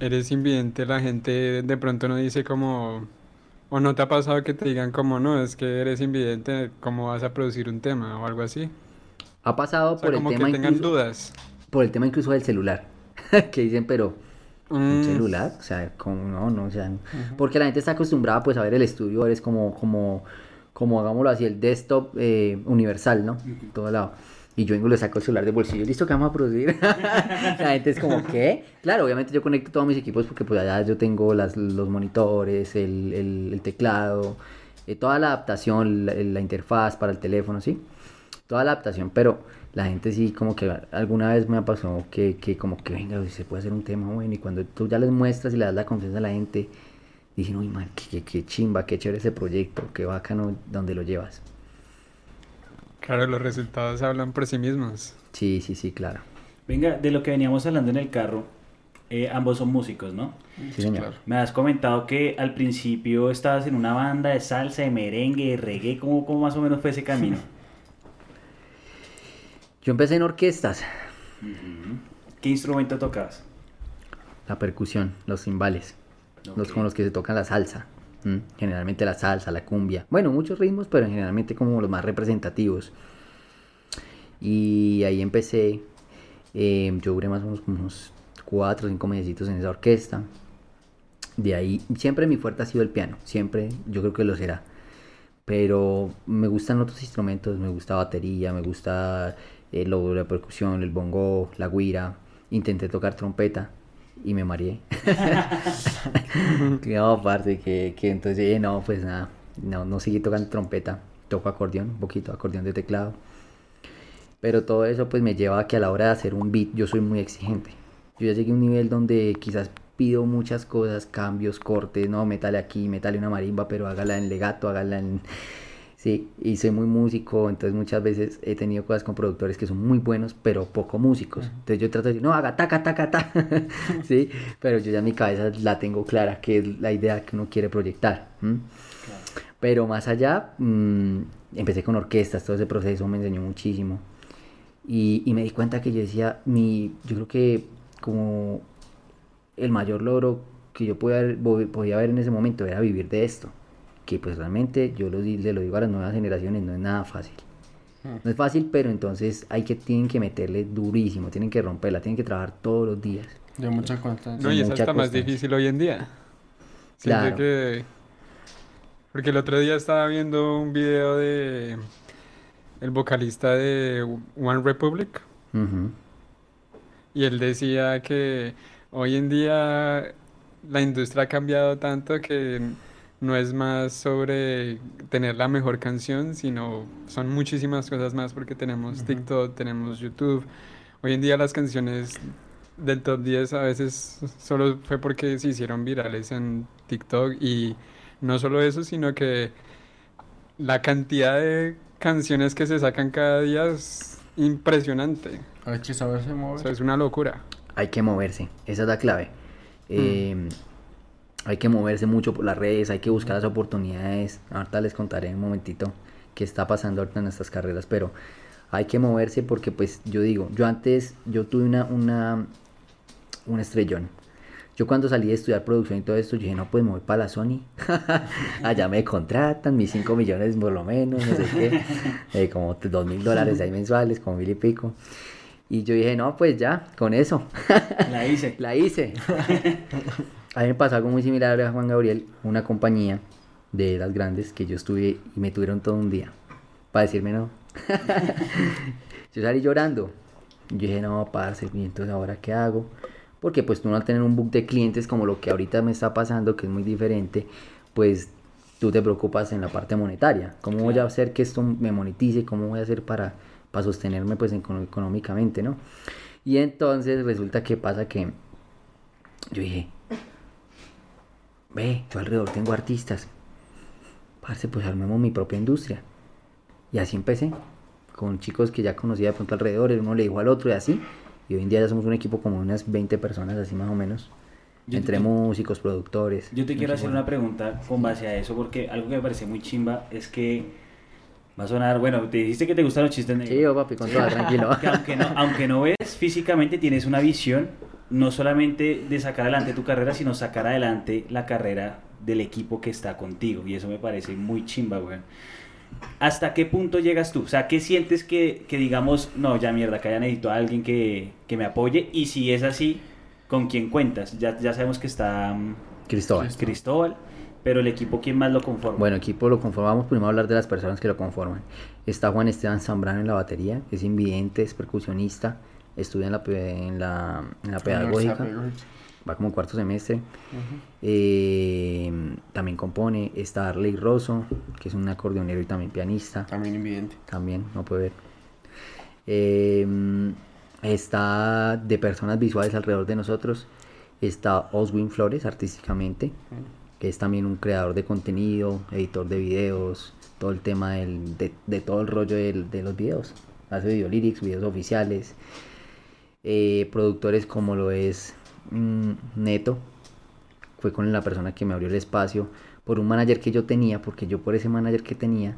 eres invidente, la gente de pronto no dice como, o no te ha pasado que te digan como, no, es que eres invidente, ¿cómo vas a producir un tema o algo así? Ha pasado O sea, por el como que tema tengan incluso, dudas. por el tema incluso del celular. [LAUGHS] que dicen, pero un Mm, celular, o sea, como no, no, o sea, porque la gente está acostumbrada pues a ver el estudio, eres como, como, como hagámoslo así, el desktop eh, universal, ¿no? Todo lado. Y yo vengo le saco el celular del bolsillo, listo, que vamos a producir? [LAUGHS] la gente es como, ¿qué? Claro, obviamente yo conecto todos mis equipos porque pues allá yo tengo las, los monitores, el, el- el teclado, eh, toda la adaptación, la, la interfaz para el teléfono, ¿sí? Toda la adaptación, pero la gente sí como que alguna vez me pasado que, que como que venga, se puede hacer un tema bueno y cuando tú ya les muestras y le das la confianza a la gente, dicen, uy man, qué, qué- qué chimba, qué chévere ese proyecto, qué bacano donde lo llevas. Claro, los resultados hablan por sí mismos. Sí, sí, sí, claro. Venga, de lo que veníamos hablando en el carro, eh, ambos son músicos, ¿no? Sí, señor. Claro. Me has comentado que al principio estabas en una banda de salsa, de merengue, de reggae, ¿cómo, cómo más o menos fue ese camino? [LAUGHS] Yo empecé en orquestas. ¿Qué instrumento tocabas? La percusión, los cimbales, los con los que se tocan la salsa. ¿M? Generalmente la salsa, la cumbia. Bueno, muchos ritmos, pero generalmente como los más representativos. Y ahí empecé. eh, yo duré más o menos unos 4 o 5 mesecitos en esa orquesta. De ahí, siempre mi fuerte ha sido el piano. Siempre, yo creo que lo será. Pero me gustan otros instrumentos. Me gusta batería, me gusta eh, lo, la percusión, el bongo, la guira. Intenté tocar trompeta y me mareé. [LAUGHS] [LAUGHS] no, parce, que, que entonces, eh, no, pues nada, no, no seguí tocando trompeta, toco acordeón, un poquito, acordeón de teclado. Pero todo eso pues me lleva a que a la hora de hacer un beat yo soy muy exigente. Yo ya llegué a un nivel donde quizás pido muchas cosas, cambios, cortes, no, métale aquí, métale una marimba, pero hágala en legato, hágala en... Sí, y soy muy músico, entonces muchas veces he tenido cosas con productores que son muy buenos, pero poco músicos. Entonces yo trato de decir, no, haga taca, taca, ta. [LAUGHS] sí, pero yo ya en mi cabeza la tengo clara, que es la idea que uno quiere proyectar. ¿m? Pero más allá, mm, empecé con orquestas, todo ese proceso me enseñó muchísimo. Y, y me di cuenta que yo decía, mi, yo creo que como el mayor logro que yo podía podía ver en ese momento era vivir de esto. Que pues realmente yo lo, le lo digo a las nuevas generaciones, no es nada fácil. No es fácil, pero entonces hay que, tienen que meterle durísimo, tienen que romperla, tienen que trabajar todos los días. De mucha constancia. No, y es hasta más difícil hoy en día. Claro. que... Porque el otro día estaba viendo un video de el vocalista de One Republic y él decía que hoy en día la industria ha cambiado tanto que no es más sobre tener la mejor canción, sino son muchísimas cosas más porque tenemos TikTok, tenemos YouTube. Hoy en día las canciones del top 10 a veces solo fue porque se hicieron virales en TikTok y no solo eso, sino que la cantidad de canciones que se sacan cada día es impresionante. Hay que saberse O mover. sea, es una locura. Hay que moverse, esa es la clave. Eh, hay que moverse mucho por las redes, hay que buscar las oportunidades. Ahorita les contaré en un momentito qué está pasando ahorita en estas carreras, pero hay que moverse porque pues yo digo, yo antes, yo tuve una, una, un estrellón. Yo cuando salí de estudiar producción y todo esto, yo dije, no, pues me voy para la Sony. [LAUGHS] Allá me contratan, mis 5 millones por lo menos, no sé qué. [LAUGHS] eh, como 2 mil dólares ahí mensuales, como mil y pico. Y yo dije, no, pues ya, con eso. La hice. [LAUGHS] La hice. A mí me pasó algo muy similar a Juan Gabriel, una compañía de las grandes que yo estuve y me tuvieron todo un día para decirme no. [LAUGHS] yo salí llorando. Yo dije, no, parce, y entonces ahora qué hago? Porque pues tú no al tener un book de clientes como lo que ahorita me está pasando, que es muy diferente, pues tú te preocupas en la parte monetaria. ¿Cómo voy a hacer que esto me monetice? ¿Cómo voy a hacer para, para sostenerme pues económicamente, no? Y entonces resulta que pasa que yo dije, ve, yo alrededor tengo artistas. Parce, pues armemos mi propia industria. Y así empecé, con chicos que ya conocía de pronto alrededor, el uno le dijo al otro y así. Y hoy en día ya somos un equipo como unas 20 personas, así más o menos. Yo- Entre yo- músicos, productores. Yo te quiero hacer equipo- una pregunta con base a eso, porque algo que me parece muy chimba es que va a sonar, bueno, te dijiste que te gustan los chistes negros. Sí, oh, papi, con toda, tranquilo. [LAUGHS] Que aunque no, aunque no ves físicamente, tienes una visión no solamente de sacar adelante tu carrera, sino sacar adelante la carrera del equipo que está contigo. Y eso me parece muy chimba, weón. ¿Hasta qué punto llegas tú? O sea, ¿qué sientes que, que digamos, no, ya mierda, que ya necesito a alguien que, que me apoye? Y si es así, ¿con quién cuentas? Ya, ya sabemos que está mm, Cristóbal. Cristóbal, pero el equipo, ¿quién más lo conforma? Bueno, equipo lo conformamos, primero hablar de las personas que lo conforman. Está Juan Esteban Zambrano en la batería, es invidente, es percusionista, estudia en la, en la, en la pedagógica, va como cuarto semestre. Eh, también compone, está Arley Rosso, que es un acordeonero y también pianista, También invidente. también, no puede ver. Eh, está de personas visuales alrededor de nosotros, está Oswin Flores artísticamente, que es también un creador de contenido, editor de videos, todo el tema del- de, de todo el rollo del- de los videos. Hace video lyrics, videos oficiales, eh, productores como lo es mm, Neto, fue con la persona que me abrió el espacio, por un manager que yo tenía, porque yo por ese manager que tenía,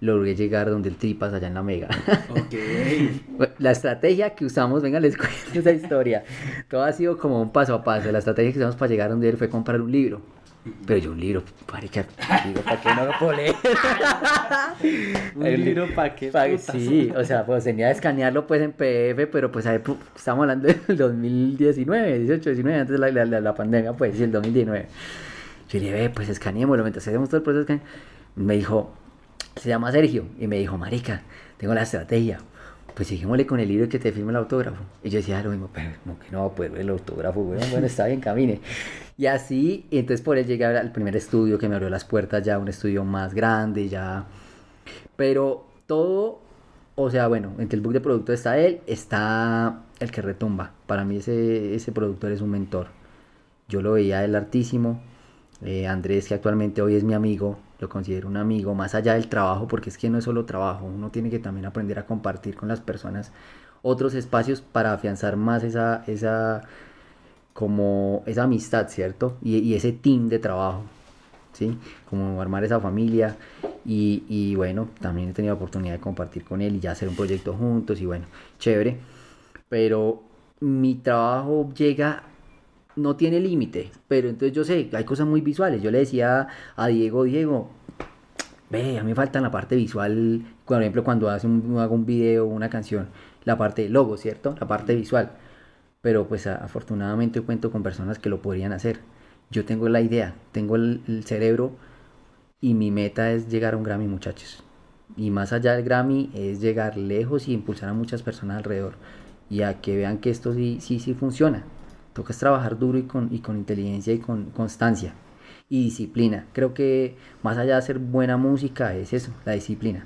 logré llegar donde el Tripas allá en la Mega. Ok. [LAUGHS] La estrategia que usamos, venga, les cuento esa historia. Todo ha sido como un paso a paso. La estrategia que usamos para llegar donde él fue comprar un libro. Pero yo un libro, marica, digo, ¿para qué no lo puedo leer? [LAUGHS] Un El- libro pa' qué pa-. Sí, o sea, pues tenía que escanearlo pues en PDF, pero pues ahí, estamos hablando del 2019, 18, 19, antes de la, la, la- pandemia, pues, sí, el 2019. Yo le dije, ve, pues escaneémoslo, mientras hacemos todo el proceso, me dijo, se llama Sergio, y me dijo, marica, tengo la estrategia, pues seguimosle con el libro y que te firme el autógrafo. Y yo decía lo mismo, pero como que no va el autógrafo, bueno, está bien, camine. Y así, entonces por él llegué al primer estudio que me abrió las puertas, ya un estudio más grande, ya... Pero todo, o sea, bueno, entre el book de productor está él, está el que retumba. Para mí ese, ese productor es un mentor. Yo lo veía él hartísimo. Eh, Andrés, que actualmente hoy es mi amigo, lo considero un amigo, más allá del trabajo, porque es que no es solo trabajo, uno tiene que también aprender a compartir con las personas otros espacios para afianzar más esa, esa, como esa amistad, ¿cierto? Y, y ese team de trabajo, ¿sí? Como armar esa familia y, y bueno, también he tenido la oportunidad de compartir con él y ya hacer un proyecto juntos y bueno, chévere. Pero mi trabajo llega, no tiene límite, pero entonces yo sé, hay cosas muy visuales. Yo le decía a Diego, Diego, ve, a mí me falta la parte visual, por ejemplo, cuando hace un, hago un video, una canción, la parte de logo, ¿cierto? La parte visual. Pero pues afortunadamente cuento con personas que lo podrían hacer. Yo tengo la idea, tengo el, el cerebro y mi meta es llegar a un Grammy, muchachos. Y más allá del Grammy es llegar lejos y impulsar a muchas personas alrededor. Y a que vean que esto sí, sí, sí funciona. Toca es trabajar duro y con, y con inteligencia y con constancia. Y disciplina. Creo que más allá de hacer buena música es eso, la disciplina.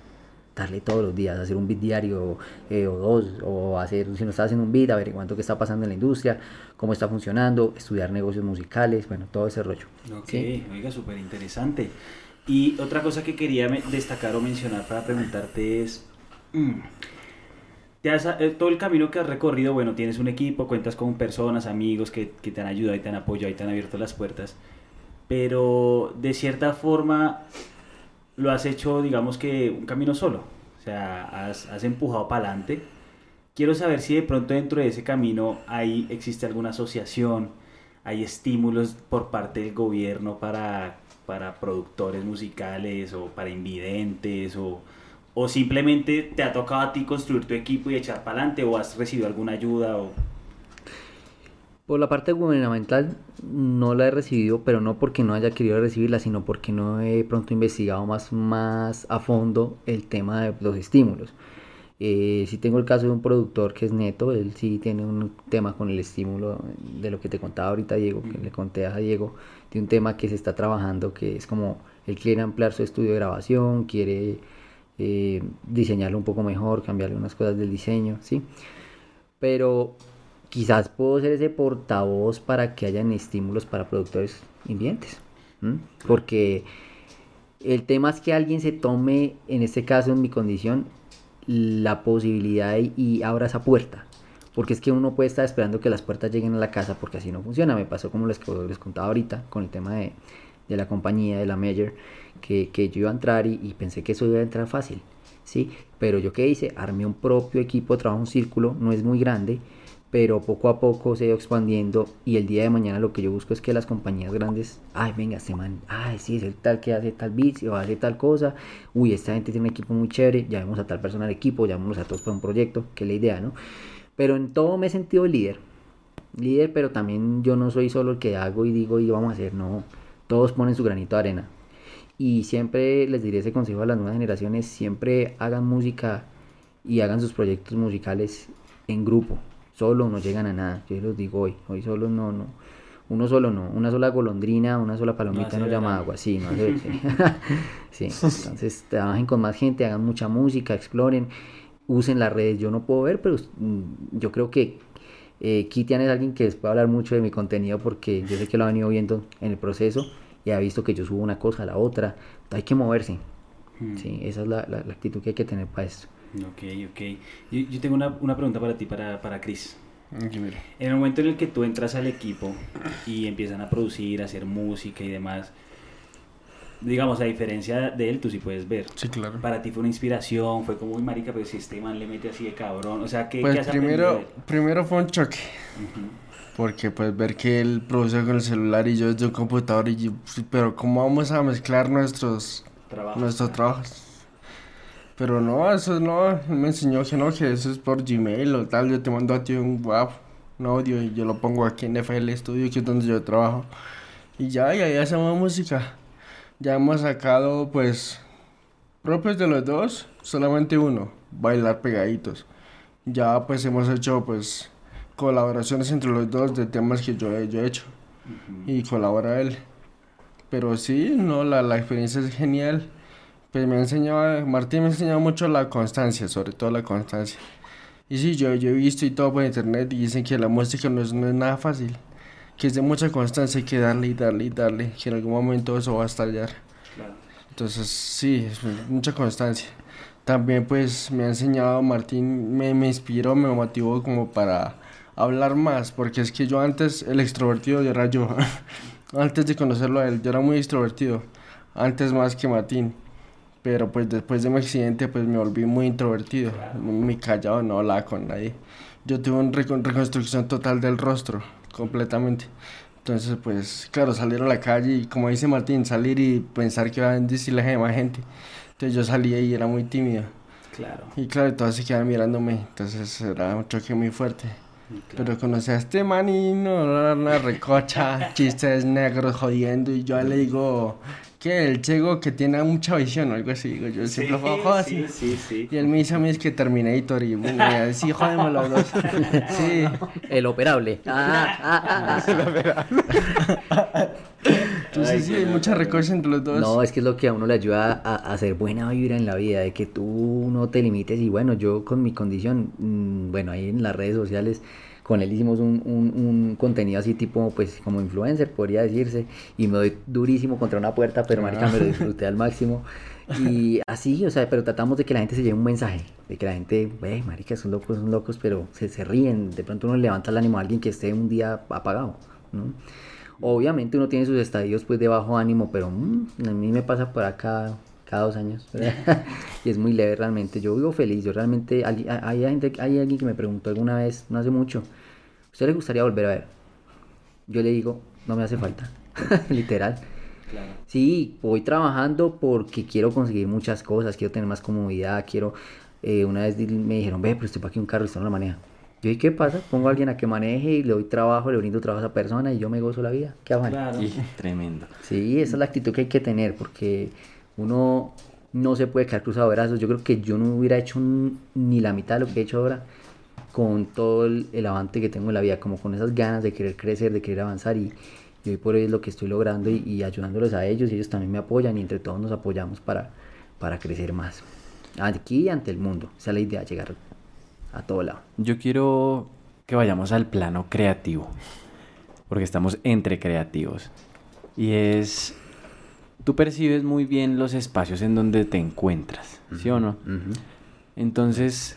Darle todos los días, hacer un beat diario eh, o dos, o hacer, si no está haciendo un beat, averiguando qué está pasando en la industria, cómo está funcionando, estudiar negocios musicales, bueno, todo ese rollo. Ok, Sí. oiga, súper interesante. Y otra cosa que quería destacar o mencionar para preguntarte es, mm, te has- eh, todo el camino que has recorrido, bueno, tienes un equipo, cuentas con personas, amigos que, que te han ayudado y te han apoyado y te han abierto las puertas, pero de cierta forma lo has hecho, digamos que un camino solo, o sea, has, has empujado para adelante. Quiero saber si de pronto dentro de ese camino ahí existe alguna asociación, hay estímulos por parte del gobierno para, para productores musicales o para invidentes o, o simplemente te ha tocado a ti construir tu equipo y echar para adelante o has recibido alguna ayuda o Por la parte gubernamental no la he recibido, pero no porque no haya querido recibirla, sino porque no he pronto investigado más, más a fondo el tema de los estímulos. Eh, sí tengo el caso de un productor que es neto, él sí tiene un tema con el estímulo de lo que te contaba ahorita Diego, que le conté a Diego, de un tema que se está trabajando, que es como él quiere ampliar su estudio de grabación, quiere eh, diseñarlo un poco mejor, cambiarle unas cosas del diseño, ¿sí? Pero quizás puedo ser ese portavoz para que hayan estímulos para productores invidentes. ¿m? Porque el tema es que alguien se tome, en este caso en mi condición, la posibilidad y, y abra esa puerta. Porque es que uno puede estar esperando que las puertas lleguen a la casa porque así no funciona. Me pasó como les, les contaba ahorita con el tema de, de la compañía, de la Major, que, que yo iba a entrar y, pensé que eso iba a entrar fácil. ¿sí? Pero yo qué hice, armé un propio equipo trabajo, un círculo, no es muy grande, pero poco a poco se ha expandiendo y el día de mañana lo que yo busco es que las compañías grandes, ay, venga, este man, ay, sí, es el tal que hace tal beat o hace tal cosa, uy, esta gente tiene un equipo muy chévere, llamemos a tal persona al equipo, llamémoslos a todos para un proyecto, que es la idea, ¿no? Pero en todo me he sentido líder, líder, pero también yo no soy solo el que hago y digo y vamos a hacer, no, todos ponen su granito de arena. Y siempre les diré ese consejo a las nuevas generaciones, siempre hagan música y hagan sus proyectos musicales en grupo, solo no llegan a nada, yo les digo hoy, hoy solo no, no, uno solo no, una sola golondrina, una sola palomita hace no, llama agua, sí, no hace, sí. [LAUGHS] [LAUGHS] sí, entonces trabajen con más gente, hagan mucha música, exploren, usen las redes, yo no puedo ver, pero mm, yo creo que eh, Kitian es alguien que les puede hablar mucho de mi contenido porque yo sé que lo ha venido viendo en el proceso y ha visto que yo subo una cosa a la otra, hay que moverse, Hmm. sí, esa es la, la- la actitud que hay que tener para esto. Ok, ok. Yo, yo tengo una, una pregunta para ti, para, para mira. En el momento en el que tú entras al equipo y empiezan a producir, a hacer música y demás, digamos, a diferencia de él, tú sí puedes ver. Sí, claro. Para ti fue una inspiración, fue como, uy, marica, pero si este man le mete así de cabrón, o sea, ¿qué, Pues qué has primero, primero fue un choque. Porque pues ver que él produce con el celular y yo desde un computador y yo, pues, pero cómo vamos a mezclar nuestros Trabajo. nuestros trabajos. Pero no, eso no, él me enseñó que no, que eso es por Gmail o tal, yo te mando a ti un WAV, un audio y yo lo pongo aquí en FL Studio, que es donde yo trabajo. Y ya, y ahí hacemos música. Ya hemos sacado pues propios de los dos, solamente uno, bailar pegaditos. Ya pues hemos hecho pues colaboraciones entre los dos de temas que yo, he- yo he hecho y colabora él. Pero sí, no, la, la experiencia es genial. Pues me ha enseñado, Martín me ha enseñado mucho la constancia, sobre todo la constancia. Y sí, yo, yo he visto y todo por internet y dicen que la música no es, no es nada fácil, que es de mucha constancia, hay que darle y darle y darle, que en algún momento eso va a estallar. Claro. Entonces, sí, es mucha constancia. También pues me ha enseñado, Martín me, me inspiró, me motivó como para hablar más, porque es que yo antes, el extrovertido era yo. [LAUGHS] antes de conocerlo a él, yo era muy extrovertido, antes más que Martín. Pero pues después de mi accidente pues me volví muy introvertido, muy callado, no hablaba con nadie. Yo tuve una recon- reconstrucción total del rostro, completamente. Entonces pues claro, salir a la calle y como dice Martín, salir y pensar que va a decirle a demás gente. Entonces yo salía y era muy tímido. Claro. Y claro, todos se quedaban mirándome, entonces era un choque muy fuerte. Pero conocí a este man y no, una recocha, [LAUGHS] chistes negros jodiendo y yo le digo que el ciego que tiene mucha visión o algo así, digo yo siempre fue jodas. sí, sí, sí. Y él me dice a mí es que Terminator y y así jodemos los dos. Sí. El operable. Ah, ah, ah, ah. [LAUGHS] Entonces sí, hay mucha recocha entre los dos. No, es que es lo que a uno le ayuda a, a hacer buena vibra en la vida, de que tú no te limites. Y bueno, yo con mi condición, mm, bueno, ahí en las redes sociales, con él hicimos un, un, un contenido así tipo, pues como influencer, podría decirse. Y me doy durísimo contra una puerta, pero marica, me lo disfruté al máximo. Y [LAUGHS] así, o sea, pero tratamos de que la gente se lleve un mensaje, de que la gente, ve, marica, son locos, son locos, pero se, se ríen. De pronto uno le levanta el ánimo a alguien que esté un día apagado, ¿no? Obviamente uno tiene sus estadios pues de bajo ánimo, pero mm, a mí me pasa por acá cada dos años. [LAUGHS] y es muy leve realmente. Yo vivo feliz. Yo realmente, hay, hay, gente- hay alguien que me preguntó alguna vez, no hace mucho, ¿usted le gustaría volver a ver? Yo le digo, no me hace falta. [LAUGHS] Literal. Claro. Sí, voy trabajando porque quiero conseguir muchas cosas, quiero tener más comodidad, quiero... eh, una vez me dijeron, ve, pero usted para qué un carro, usted no lo maneja. Yo dije, ¿qué pasa? Pongo a alguien a que maneje y le doy trabajo, le brindo trabajo a esa persona y yo me gozo la vida. ¿Qué afán? Claro. Y tremendo. Sí, esa es la actitud que hay que tener porque uno no se puede quedar cruzado de brazos. Yo creo que yo no hubiera hecho un- ni la mitad de lo que he hecho ahora con todo el, el avance que tengo en la vida, como con esas ganas de querer crecer, de querer avanzar y, y hoy por hoy es lo que estoy logrando y, y ayudándolos a ellos y ellos también me apoyan y entre todos nos apoyamos para, para crecer más. Aquí y ante el mundo. Esa es la idea, llegar a todo lado. Yo quiero que vayamos al plano creativo, porque estamos entre creativos. Y es, tú percibes muy bien los espacios en donde te encuentras, ¿sí o no? Entonces,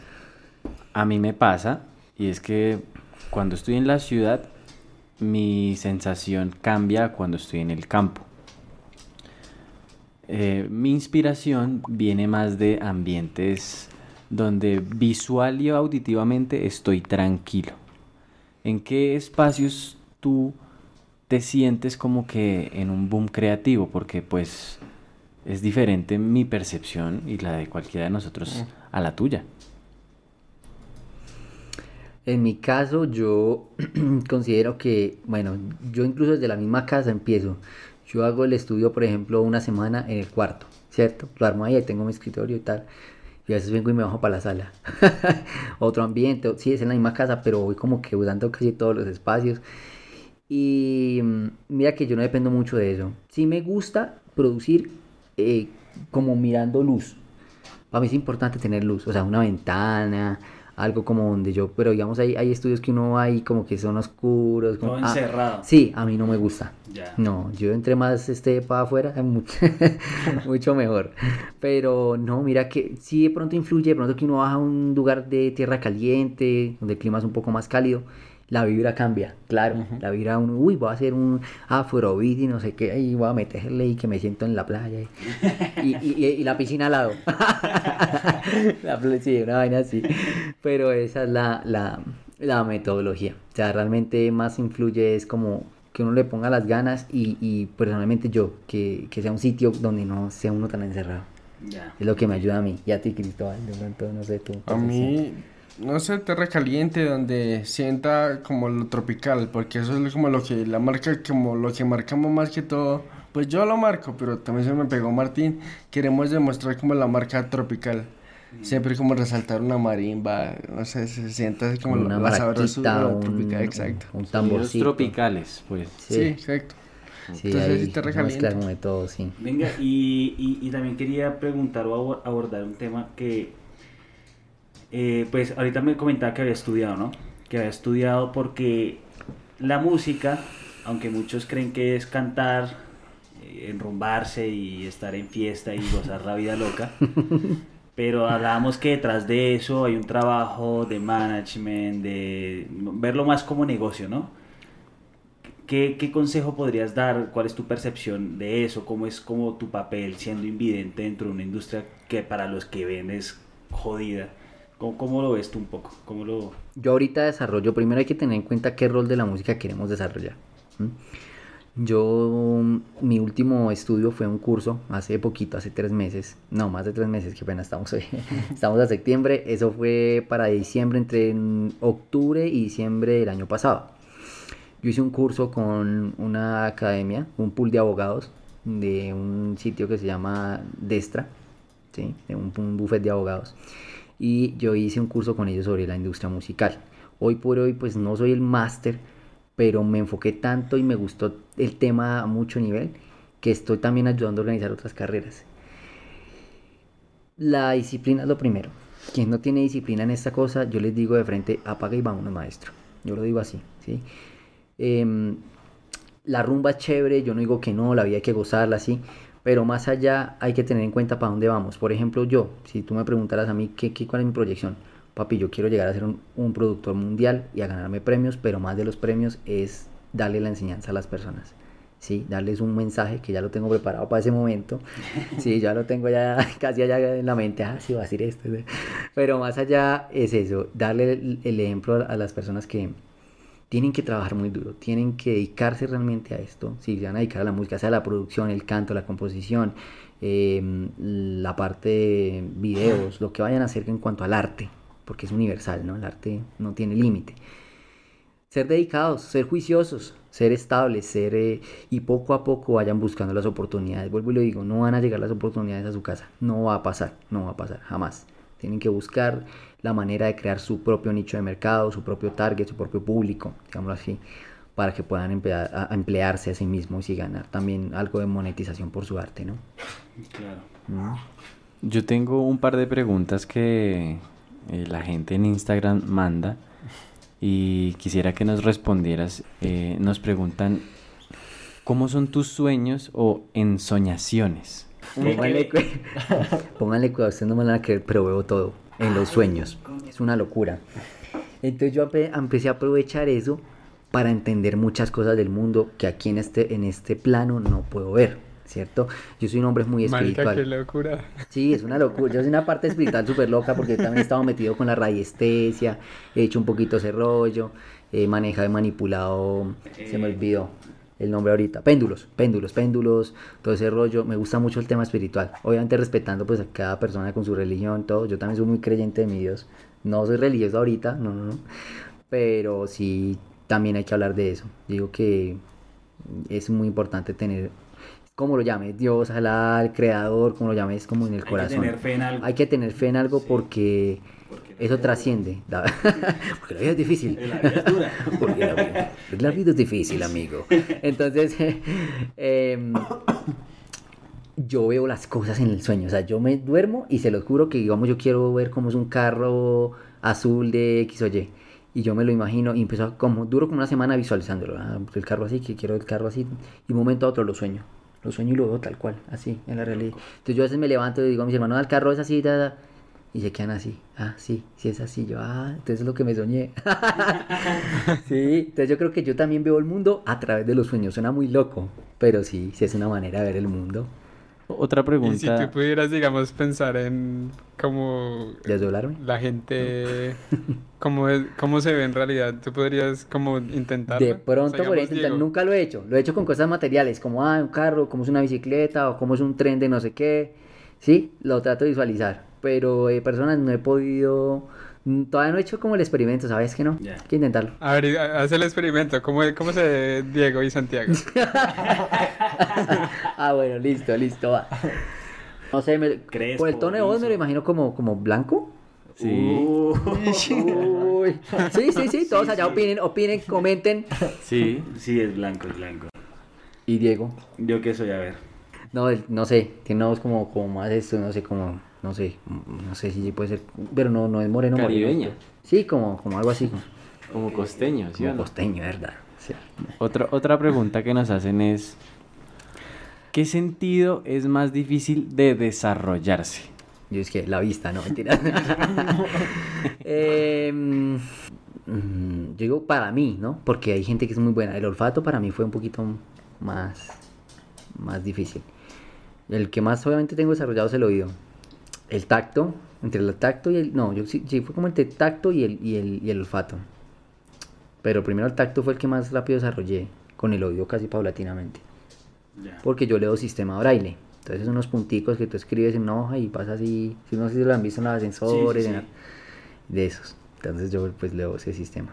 a mí me pasa, y es que cuando estoy en la ciudad, mi sensación cambia cuando estoy en el campo. Eh, mi inspiración viene más de ambientes donde visual y auditivamente estoy tranquilo. ¿En qué espacios tú te sientes como que en un boom creativo? Porque pues es diferente mi percepción y la de cualquiera de nosotros a la tuya. En mi caso, yo [CLEARS THROAT] considero que, bueno, yo incluso desde la misma casa empiezo. Yo hago el estudio, por ejemplo, una semana en el cuarto, ¿cierto? Lo armo ahí, tengo mi escritorio y tal. Y a veces vengo y me bajo para la sala. [LAUGHS] Otro ambiente, sí, es en la misma casa, pero voy como que usando casi todos los espacios. Y mm, mira que yo no dependo mucho de eso. Sí me gusta producir eh, como mirando luz. Para mí es importante tener luz, o sea, una ventana, algo como donde yo, pero digamos hay, hay estudios que uno va ahí como que son oscuros. como- Todo ah, encerrado. sí, a mí no me gusta. Ya. No, yo entre más esté para afuera, [LAUGHS] mucho, [LAUGHS] mucho mejor. Pero no, mira que sí de pronto influye, de pronto que uno baja a un lugar de tierra caliente, donde el clima es un poco más cálido, la vibra cambia, claro, la vibra uno, uy, voy a hacer un afrobeat y no sé qué, y voy a meterle y que me siento en la playa y, y, y- y la piscina al lado. [LAUGHS] La sí, una vaina así, pero esa es la, la, la metodología, o sea, realmente más influye es como que uno le ponga las ganas y, y personalmente yo, que, que sea un sitio donde no sea uno tan encerrado, Ya. es lo que me ayuda a mí, y a ti Cristóbal, de pronto, no sé tú. A mí, no sé, tierra caliente donde sienta como lo tropical, porque eso es como lo que la marca, como lo que marcamos más que todo. Pues yo lo marco, pero también se me pegó Martín. Queremos demostrar como la marca tropical. Siempre como resaltar una marimba, no sé, se sienta así como una la sabrosura un, tropical, exacto. un tamborcito. tropicales, pues. Sí, Sí, exacto. sí, Entonces, ahí sí te una recalienta. mezcla como de todo, sí. Venga, y, y- y también quería preguntar o abor- abordar un tema que, eh, pues ahorita me comentaba que había estudiado, ¿no? Que había estudiado porque la música, aunque muchos creen que es cantar, eh, enrumbarse y estar en fiesta y gozar la vida loca, [LAUGHS] pero hablábamos que detrás de eso hay un trabajo de management, de verlo más como negocio, ¿no? ¿Qué, qué consejo podrías dar? ¿Cuál es tu percepción de eso? ¿Cómo es como tu papel siendo invidente dentro de una industria que para los que ven es jodida? ¿Cómo, cómo lo ves tú un poco? ¿Cómo lo... Yo ahorita desarrollo, primero hay que tener en cuenta qué rol de la música queremos desarrollar. ¿m? Yo, mi último estudio fue un curso hace poquito, hace tres meses, no, más de tres meses, que pena estamos hoy, [LAUGHS] estamos a septiembre, eso fue para diciembre, entre mm, octubre y diciembre del año pasado. Yo hice un curso con una academia, un pool de abogados, de un sitio que se llama Destra, ¿sí? de un, un buffet de abogados. Y yo hice un curso con ellos sobre la industria musical. Hoy por hoy, pues no soy el máster, pero me enfoqué tanto y me gustó el tema a mucho nivel que estoy también ayudando a organizar otras carreras. La disciplina es lo primero. Quien no tiene disciplina en esta cosa, yo les digo de frente, apaga y vámonos, maestro. Yo lo digo así, ¿sí? Em, la rumba es chévere, yo no digo que no, la vida hay que gozarla, sí, pero más allá hay que tener en cuenta para dónde vamos. Por ejemplo, yo, si tú me preguntaras a mí ¿qué, qué, cuál es mi proyección, papi, yo quiero llegar a ser un, un productor mundial y a ganarme premios, pero más de los premios es darle la enseñanza a las personas. Sí, darles un mensaje que ya lo tengo preparado para ese momento. [LAUGHS] Sí, ya lo tengo ya [LAUGHS] casi allá en la mente. Ah, sí, va a decir esto. [LAUGHS] Pero más allá es eso, darle el, el ejemplo a las personas que, tienen que trabajar muy duro, tienen que dedicarse realmente a esto, si se van a dedicar a la música, sea la producción, el canto, la composición, eh, la parte de videos, lo que vayan a hacer en cuanto al arte, porque es universal, ¿no? El arte no tiene límite. Ser dedicados, ser juiciosos, ser estables, ser eh, y poco a poco vayan buscando las oportunidades. Vuelvo y lo digo, no van a llegar las oportunidades a su casa, no va a pasar, no va a pasar, jamás. Tienen que buscar la manera de crear su propio nicho de mercado, su propio target, su propio público, digámoslo así, para que puedan emplear, a, emplearse a sí mismos y ganar también algo de monetización por su arte, ¿no? Claro. Yo tengo un par de preguntas que eh, la gente en Instagram manda y quisiera que nos respondieras. Eh, nos preguntan, ¿cómo son tus sueños o ensoñaciones? Pónganle [LAUGHS] cuidado, ustedes no me van a creer, pero veo todo en los sueños. Es una locura. Entonces yo empe- empecé a aprovechar eso para entender muchas cosas del mundo que aquí en este, en este plano no puedo ver, ¿cierto? Yo soy un hombre muy Marica, espiritual. qué locura. Sí, es una locura. Yo soy una parte espiritual súper loca porque también he estado metido con la radiestesia, he hecho un poquito ese rollo, he manejado y manipulado, se me olvidó el nombre ahorita, péndulos, péndulos, péndulos, todo ese rollo. Me gusta mucho el tema espiritual. Obviamente respetando pues a cada persona con su religión, todo. Yo también soy muy creyente de mi Dios. No soy religioso ahorita, no, no, no. Pero sí, también hay que hablar de eso. Digo que es muy importante tener, como lo llames, Dios, Alá, el creador, como lo llames, como en el Hay corazón. que tener fe en algo. Hay que tener fe en algo porque porque eso trasciende. [LAUGHS] Porque la vida es difícil. La vida es dura. [LAUGHS] Porque la vida, la vida es difícil, amigo. Entonces, [LAUGHS] em, yo veo las cosas en el sueño. O sea, yo me duermo y se los juro que, digamos, yo quiero ver cómo es un carro azul de X o Y. Y yo me lo imagino y empiezo a- como, duro como una semana visualizándolo. ah, el carro así, que quiero el carro así. Y un momento a otro lo sueño. Lo sueño y lo veo tal cual, así, en la realidad. Entonces yo a veces me levanto y digo a mis hermanos, "Ah, el carro es así, da, da". Y se quedan así. Ah, sí, sí es así. Yo, ah, entonces es lo que me soñé. [LAUGHS] sí, entonces yo creo que yo también veo el mundo a través de los sueños. Suena muy loco, pero sí, sí es una manera de ver el mundo. Otra Y si pregunta. tú pudieras, digamos, pensar en cómo ¿Desdoblarme? la gente, [LAUGHS] cómo, es- cómo se ve en realidad, tú podrías como intentarlo. De O sea, pronto digamos, podría intentar, Diego, nunca lo he hecho. Lo he hecho con cosas materiales, como ah, un carro, como es una bicicleta, o como es un tren de no sé qué. Sí, lo trato de visualizar. Pero eh, personas no he podido. mm, Todavía no he hecho como el experimento, ¿sabes que no? Hay que intentarlo. A ver, ha- haz el experimento. ¿Cómo, cómo se ve Diego y Santiago? [LAUGHS] [LAUGHS] ah, bueno, listo, listo, va. No sé, me- Crespo, por el tono de voz me lo imagino como, como blanco. Sí. Uh, [LAUGHS] Uy. Sí, sí, sí, todos allá opinen, opinen, comenten. Sí. sí, es blanco, es blanco. Y Diego. ¿Yo qué soy? A ver. No, no sé, tiene una voz como, como más esto, no sé, como, no sé, no sé si puede ser, pero no, no es moreno. moreno. Caribeña. Sí, como, como algo así, [LAUGHS] como, costeño, ¿sí o como no? costeño, ¿verdad? Sí. Otra, otra pregunta que nos hacen es, ¿qué sentido es más difícil de desarrollarse? Yo es que la vista, no, mentira. [LAUGHS] Mm, yo digo para mí, ¿no? Porque hay gente que es muy buena. El olfato para mí fue un poquito más, más difícil. El que más obviamente tengo desarrollado es el oído. El tacto, entre el tacto y el... No, yo sí, sí fue como entre tacto y el, y, el, y el olfato. Pero primero el tacto fue el que más rápido desarrollé, con el oído casi paulatinamente. Ya. Porque yo leo sistema braille. Entonces unos punticos que tú escribes en una hoja y pasa así, si no sé si lo han visto en los ascensores, Sí, sí, en la- de esos. Entonces yo pues leo ese sistema.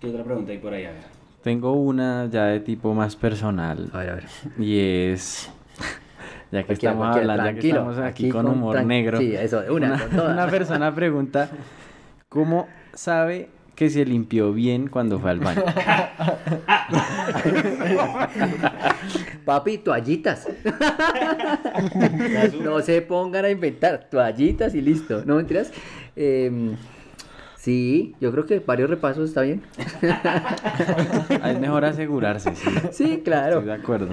¿Qué otra pregunta hay por ahí? A ver. Tengo una ya de tipo más personal A ver, a ver. y es, ya que Cualquiera, estamos hablando, ya que tranquilo, estamos aquí, aquí con humor negro, sí, eso, de una, con [LAUGHS] una persona pregunta, ¿cómo sabe que se limpió bien cuando fue al baño? [LAUGHS] Papi, toallitas. [LAUGHS] no se pongan a inventar toallitas y listo. No mentiras. Em, sí, yo creo que varios repasos está bien. [LAUGHS] Es mejor asegurarse, sí. Sí, claro. Estoy de acuerdo.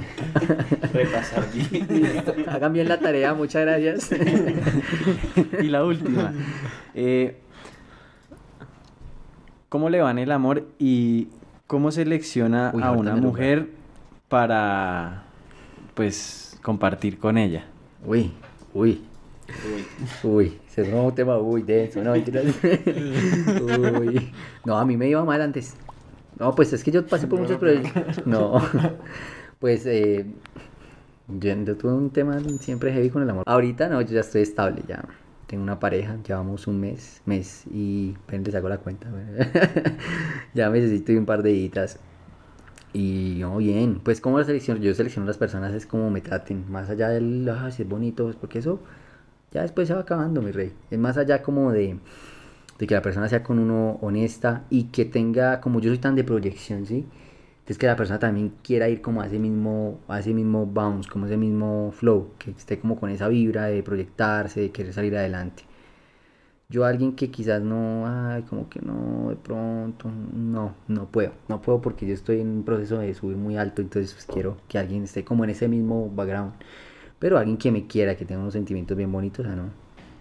Repasar bien. Hagan bien la tarea, muchas gracias. Y la última. eh, ¿Cómo le va en el amor y cómo selecciona Uy, a una mujer para, pues, compartir con ella? Uy, uy. Uy. Uy, se es un tema muy denso, no mentiras. [LAUGHS] Uy. No, a mí me iba mal antes. No, pues es que yo pasé por muchos problemas. No. [LAUGHS] Pues eh, yo, yo tuve un tema siempre heavy con el amor. Ahorita no, yo ya estoy estable, ya. Tengo una pareja, llevamos un mes, mes y ven, les hago la cuenta. [LAUGHS] ya necesito un par de editas. Y no, bien, pues como la selección, yo selecciono las personas es como me traten, más allá del, ah, si es bonito, pues, porque eso ya después se va acabando, mi rey. Es más allá como de, de que la persona sea con uno honesta y que tenga, como yo soy tan de proyección, ¿sí? Entonces que la persona también quiera ir como a ese mismo, a ese mismo bounce, como ese mismo flow, que esté como con esa vibra de proyectarse, de querer salir adelante. Yo alguien que quizás no, ay, como que no, de pronto, no, no puedo, no puedo porque yo estoy en un proceso de subir muy alto, entonces pues, quiero que alguien esté como en ese mismo background. Pero alguien que me quiera, que tenga unos sentimientos bien bonitos, ah, no.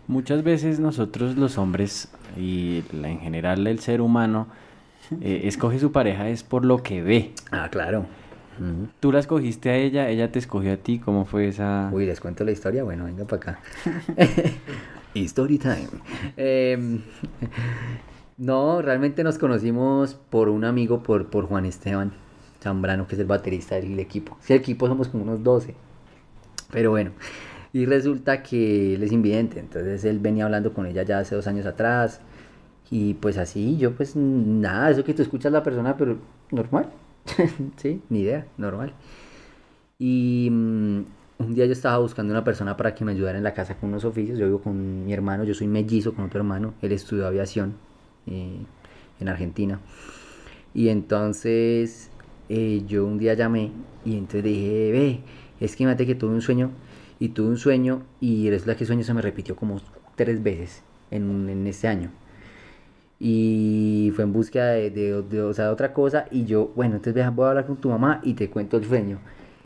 Muchas veces nosotros los hombres y en general el ser humano [LAUGHS] eh, escoge su pareja es por lo que ve. Ah, claro. Tú la escogiste a ella, ella te escogió a ti, ¿cómo fue esa...? Uy, les cuento la historia. Bueno, venga para acá. [LAUGHS] [LAUGHS] Story time. Em, no, realmente nos conocimos por un amigo, por, por Juan Esteban Zambrano, que es el baterista del equipo. Sí, el equipo somos como unos 12. Pero bueno, y resulta que él es invidente. Entonces él venía hablando con ella ya hace dos años atrás. Y pues así, yo pues nada, eso que tú escuchas la persona, pero normal. [LAUGHS] sí, ni idea, normal. Y mm, un día yo estaba buscando una persona para que me ayudara en la casa con unos oficios. Yo vivo con mi hermano, yo soy mellizo con otro hermano. Él estudió aviación eh, en Argentina. Y entonces eh, yo un día llamé y entonces dije, ve, es que imagínate que tuve un sueño y tuve un sueño y resulta que el sueño se me repitió como tres veces en, en este año. Y fue en búsqueda de, de- de, o sea, de otra cosa. Y yo, bueno, entonces voy a hablar con tu mamá y te cuento el sueño.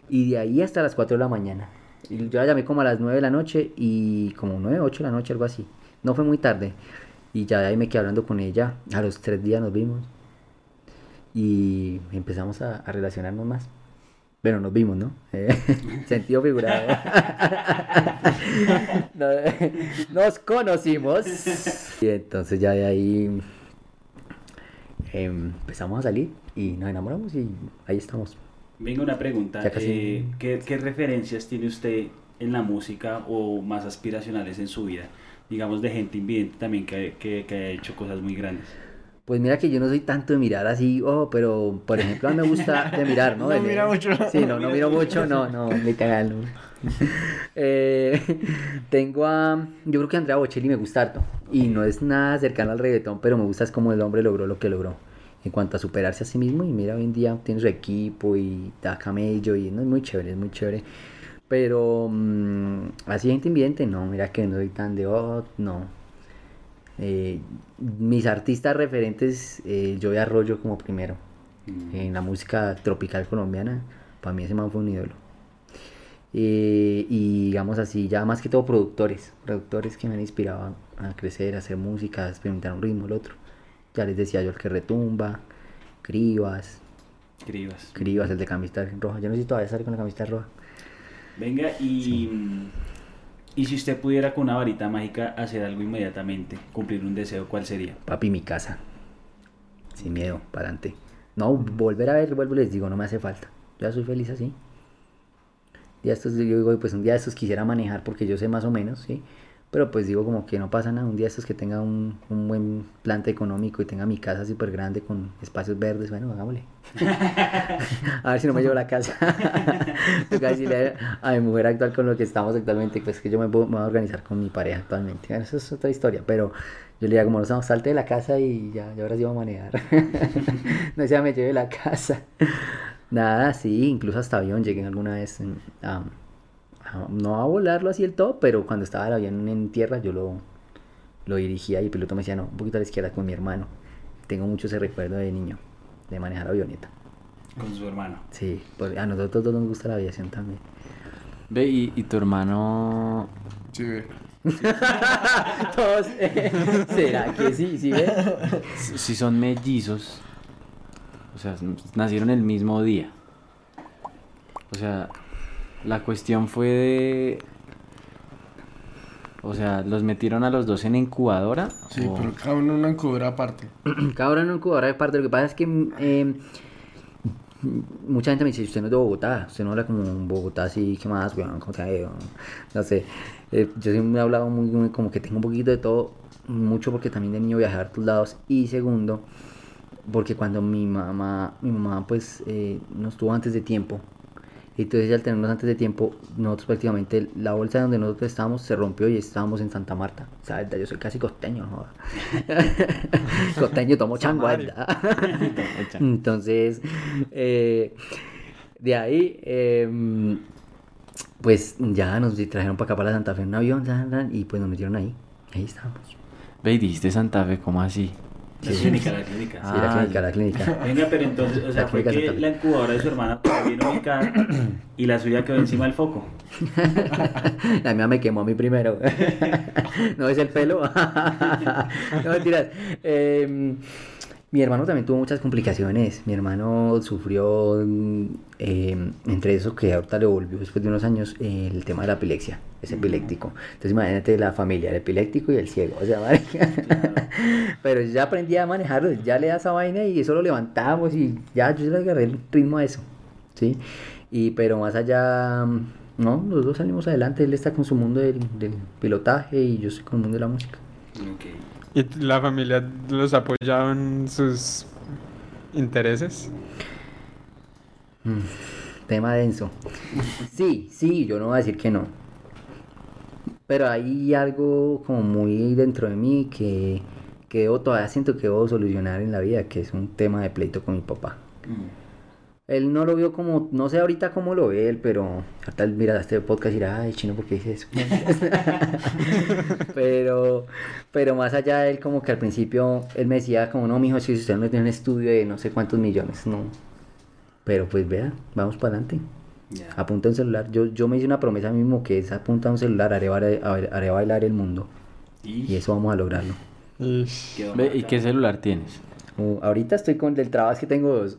Y de ahí hasta las 4 de la mañana. Y yo la llamé como a las 9 de la noche y como 9, 8 de la noche, algo así. No fue muy tarde. Y ya de ahí me quedé hablando con ella. A los tres días nos vimos. Y empezamos a, a relacionarnos más. Bueno, nos vimos, ¿no? [LAUGHS] Eh, sentido figurado. [LAUGHS] No, nos conocimos. Y entonces ya de ahí em, empezamos a salir y nos enamoramos y ahí estamos. Venga una pregunta. Casi- eh, ¿qué, qué referencias tiene usted en la música o más aspiracionales en su vida? Digamos de gente invidente también que, que, que ha hecho cosas muy grandes. Pues mira que yo no soy tanto de mirar así, oh, pero por ejemplo a mí me gusta de mirar, ¿no? [LAUGHS] No leer. mucho. Sí, no, no miro mucho, no, no, literal. [LAUGHS] no. Eh, tengo a, yo creo que Andrea Bocelli me gusta harto y no es nada cercano al reggaetón, pero me gusta es como el hombre logró lo que logró en cuanto a superarse a sí mismo y mira hoy en día tiene su equipo y da camello y no es muy chévere, es muy chévere. Pero mm, así gente invidente, no, mira que no soy tan de, oh, no, eh, mis artistas referentes, eh, Joey Arroyo como primero. En la música tropical colombiana, para mí ese man fue un ídolo. Eh, y digamos así, ya más que todo productores, productores que me han inspirado a, a crecer, a hacer música, a experimentar un ritmo, el otro. Ya les decía yo el que retumba, Cribas, Cribas. Cribas, el de camiseta roja. Yo no sé si todavía sale con la camiseta roja. Venga, y, y si usted pudiera con una varita mágica hacer algo inmediatamente, cumplir un deseo, ¿cuál sería? Papi, mi casa. Sin miedo, para adelante. No, volver a ver, vuelvo les digo, no me hace falta. Ya soy feliz así. Ya estos, yo digo, pues un día de estos quisiera manejar porque yo sé más o menos, ¿sí? Pero pues digo como que no pasa nada. Un día estos que tenga un, un buen plante económico y tenga mi casa súper grande con espacios verdes, bueno, hagámosle. [LAUGHS] a ver si no me llevo la casa. [LAUGHS] A mi mujer actual con lo que estamos actualmente, pues que yo me, voy a organizar con mi pareja actualmente. Eso es otra historia, pero yo le digo como no salte de la casa y ya, ya ahora sí vamos a manejar. [LAUGHS] no se me lleve la casa. Nada, sí, incluso hasta avión llegué alguna vez en- a- no a volarlo así el todo, pero cuando estaba el avión en tierra yo lo, lo dirigía y el piloto me decía, no, un poquito a la izquierda con mi hermano. Tengo mucho ese recuerdo de niño, de manejar avioneta. Con su hermano. Sí, porque a nosotros dos nos gusta la aviación también. Ve, y, y tu hermano. Sí, ve. [LAUGHS] Todos, ¿será que sí? ¿Sí ves? Si si son mellizos. O sea, nacieron el mismo día. O sea, la cuestión fue de. O sea, ¿los metieron a los dos en incubadora? Sí, o- pero cada uno en una incubadora aparte. [CLEARS THROAT] Cada uno en un incubadora de parte. Lo que pasa es que eh, mucha gente me dice, usted no es de Bogotá, usted no habla como un Bogotá así, ¿qué más, weón? ¿Cómo te ha ido?". No sé. Eh, yo siempre he hablado muy, muy- como que tengo un poquito de todo, mucho porque también de niño viajé a otros lados. Y segundo, porque cuando mi mamá, mi mamá pues eh, nos tuvo antes de tiempo, entonces al tenernos antes de tiempo, nosotros prácticamente, la bolsa donde nosotros estábamos se rompió y estábamos en Santa Marta. O sea, yo soy casi costeño, ¿no? [LAUGHS] costeño, tomo changuanda. [LAUGHS] Entonces, eh, de ahí, em, pues ya nos trajeron para acá, para la Santa Fe en un avión, y pues nos metieron ahí. Ahí estábamos. Ve, y dijiste Santa Fe, ¿cómo así? La clínica, la clínica. Sí, la clínica, la clínica. [LAUGHS] Venga, pero entonces, o sea, La fue que la incubadora de su hermana estaba bien ubicada y la suya quedó encima del foco. [LAUGHS] La mía me quemó a mí primero. [LAUGHS] ¿No es el pelo? no, mentiras. Eh, mi hermano también tuvo muchas complicaciones. Mi hermano sufrió, mm, eh, entre eso que ahorita le volvió después de unos años, eh, el tema de la epilepsia. Es epiléptico. Entonces imagínate la familia, el epiléptico y el ciego. O sea, [LAUGHS] marica. Pero yo ya aprendí a manejarlo. Ya le da esa vaina y eso lo levantamos y ya yo le agarré el ritmo a eso. ¿Sí? Y pero más allá, mm, no, los dos salimos adelante. Él está con su mundo del, del pilotaje y yo estoy con el mundo de la música. ¿Y la familia los apoyaba en sus intereses? Tema denso. Sí, sí, yo no voy a decir que no. Pero hay algo como muy dentro de mí que, que debo, todavía siento que debo solucionar en la vida, que es un tema de pleito con mi papá. Él no lo vio como, no sé ahorita cómo lo ve él, pero ahorita él mira este podcast y dirá, ay, chino, ¿por qué dice eso? [LAUGHS] pero, pero más allá de él, como que al principio él me decía, como, no, mijo, si usted no tiene un estudio de no sé cuántos millones, no. Pero pues vea, vamos para adelante. Ya. Apunta un celular. Yo, yo me hice una promesa a mí mismo que es apunta un celular, haré, bailar- haré bailar el mundo. Y eso vamos a lograrlo. ¿Y qué celular tienes? Uh, ahorita estoy con del trabajo es que tengo [LAUGHS] dos.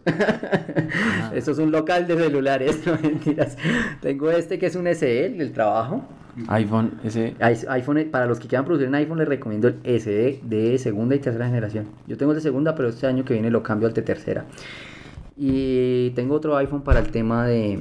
Esto es un local de celulares, [LAUGHS] no mentiras. Tengo este que es un SE, el del trabajo. iPhone, ese... Ai- iPhone, para los que quieran producir en iPhone, les recomiendo el SE de segunda y tercera generación. Yo tengo el de segunda, pero este año que viene lo cambio al de tercera. Y tengo otro iPhone para el tema de.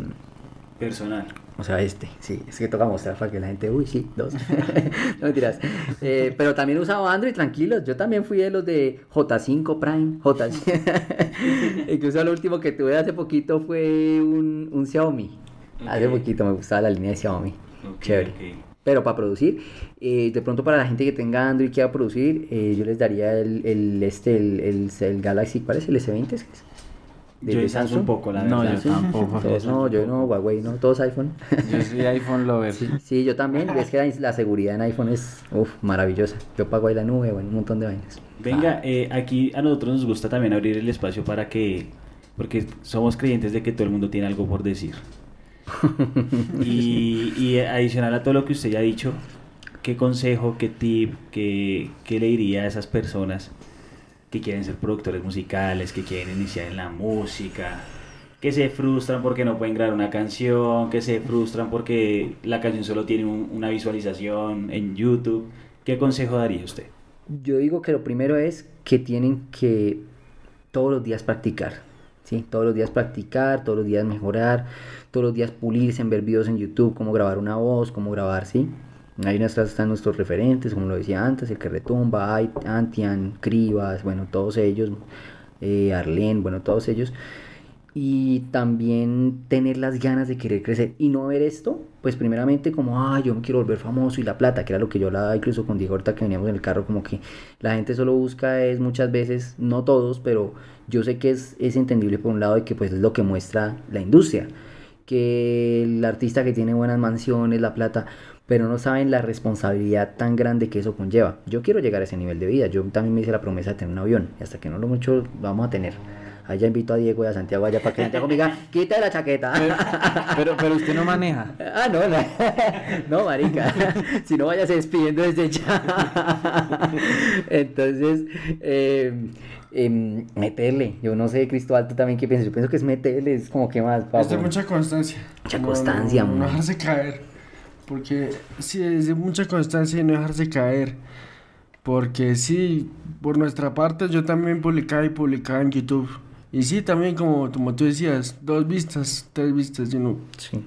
Personal. O sea, este, sí, es que toca mostrar para que la gente, uy, sí, dos. [LAUGHS] no mentiras. Eh, pero también usado Android, tranquilos. Yo también fui de los de J5 Prime, J5. [LAUGHS] Incluso lo último que tuve hace poquito fue un, un Xiaomi. Hace poquito me gustaba la línea de Xiaomi. Chévere. Pero para producir, eh, de pronto para la gente que tenga Android y quiera producir, eh, yo les daría el, el, este, el, el, el Galaxy, ¿cuál es? ¿El S20? ¿Es que es? ¿De- Yo de Samsung un poco, la No, verdad. yo tampoco. Todos no, yo no, Huawei no, todos iPhone. Yo soy iPhone lover. Sí, yo también. Es que la, la seguridad en iPhone es uf, maravillosa. Yo pago ahí la nube, bueno, un montón de vainas. Venga, eh, aquí a nosotros nos gusta también abrir el espacio para que, porque somos creyentes de que todo el mundo tiene algo por decir. [LAUGHS] y, y adicional a todo lo que usted ya ha dicho, ¿qué consejo, qué tip, qué, qué le diría a esas personas que quieren ser productores musicales, que quieren iniciar en la música, que se frustran porque no pueden grabar una canción, que se frustran porque la canción solo tiene un- una visualización en YouTube? ¿Qué consejo daría usted? Yo digo que lo primero es que tienen que todos los días practicar. ¿sí? Todos los días practicar, todos los días mejorar, todos los días pulirse en ver videos en YouTube, cómo grabar una voz, cómo grabar, ¿sí? Ahí nuestras están nuestros referentes, como lo decía antes, el que retumba, Antian, Cribas, bueno, todos ellos, eh, Arlen, bueno, todos ellos. Y también tener las ganas de querer crecer y no ver esto, pues primeramente como, ah, yo me quiero volver famoso y la plata, que era lo que yo hablaba incluso con Diego ahorita que veníamos en el carro, como que la gente solo busca es muchas veces, no todos, pero yo sé que es, es entendible por un lado de que pues es lo que muestra la industria, que el artista que tiene buenas mansiones, la plata, pero no saben la responsabilidad tan grande que eso conlleva. Yo quiero llegar a ese nivel de vida, yo también me hice la promesa de tener un avión, y hasta que no lo mucho vamos a tener. Allá invito a Diego y a Santiago allá para que Santiago me diga, quita la chaqueta. Pero, pero usted no maneja. [LAUGHS] Ah, no, no, [LAUGHS] no, marica. Si no, vayas despidiendo desde ya. [LAUGHS] Entonces, eh, em, meterle. Yo no sé, Cristóbal, tú también qué piensas. Yo pienso que es meterle, es como que más, Es de papo. mucha constancia. Mucha No- constancia, no, dejarse caer. Porque sí, es de mucha constancia y no dejarse caer. Porque sí, por nuestra parte yo también publicaba y publicaba en YouTube. Y sí, también como, como tú decías, dos vistas, tres vistas, y no. Sí.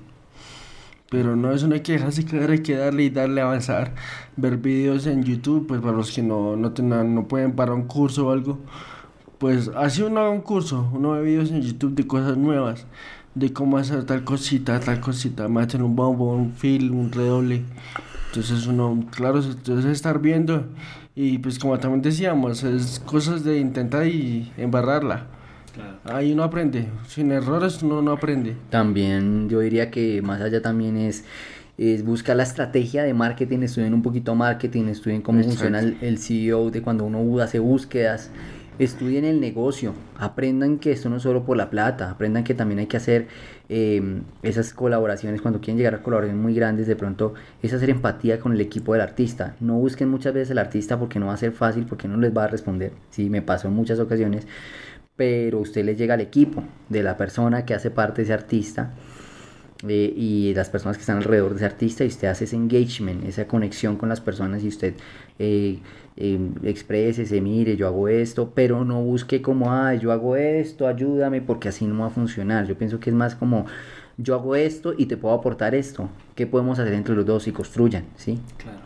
Pero no, eso no hay que dejarse caer, hay que darle y darle a avanzar. Ver videos en YouTube, pues para los que no, no, tengan, no pueden parar un curso o algo. Pues así uno haga un curso, uno ve videos en YouTube de cosas nuevas, de cómo hacer tal cosita, tal cosita, meten un bombo, un fill, un redoble. Entonces uno, claro, entonces estar viendo y pues como también decíamos, es cosas de intentar y embarrarla. Ahí uno aprende, sin errores uno no aprende. También yo diría que más allá también es, es buscar la estrategia de marketing, estudien un poquito marketing, estudien cómo Exacto. funciona el, el CEO de cuando uno hace búsquedas, estudien el negocio, aprendan que esto no es solo por la plata, aprendan que también hay que hacer eh, esas colaboraciones, cuando quieren llegar a colaboraciones muy grandes, de pronto es hacer empatía con el equipo del artista, no busquen muchas veces el artista porque no va a ser fácil, porque no les va a responder, sí, me pasó en muchas ocasiones, pero usted le llega al equipo de la persona que hace parte de ese artista eh, y las personas que están alrededor de ese artista y usted hace ese engagement, esa conexión con las personas y usted eh, eh, exprese, se mire, yo hago esto, pero no busque como, ah, yo hago esto, ayúdame, porque así no va a funcionar. Yo pienso que es más como, yo hago esto y te puedo aportar esto. ¿Qué podemos hacer entre los dos y construyan? ¿Sí?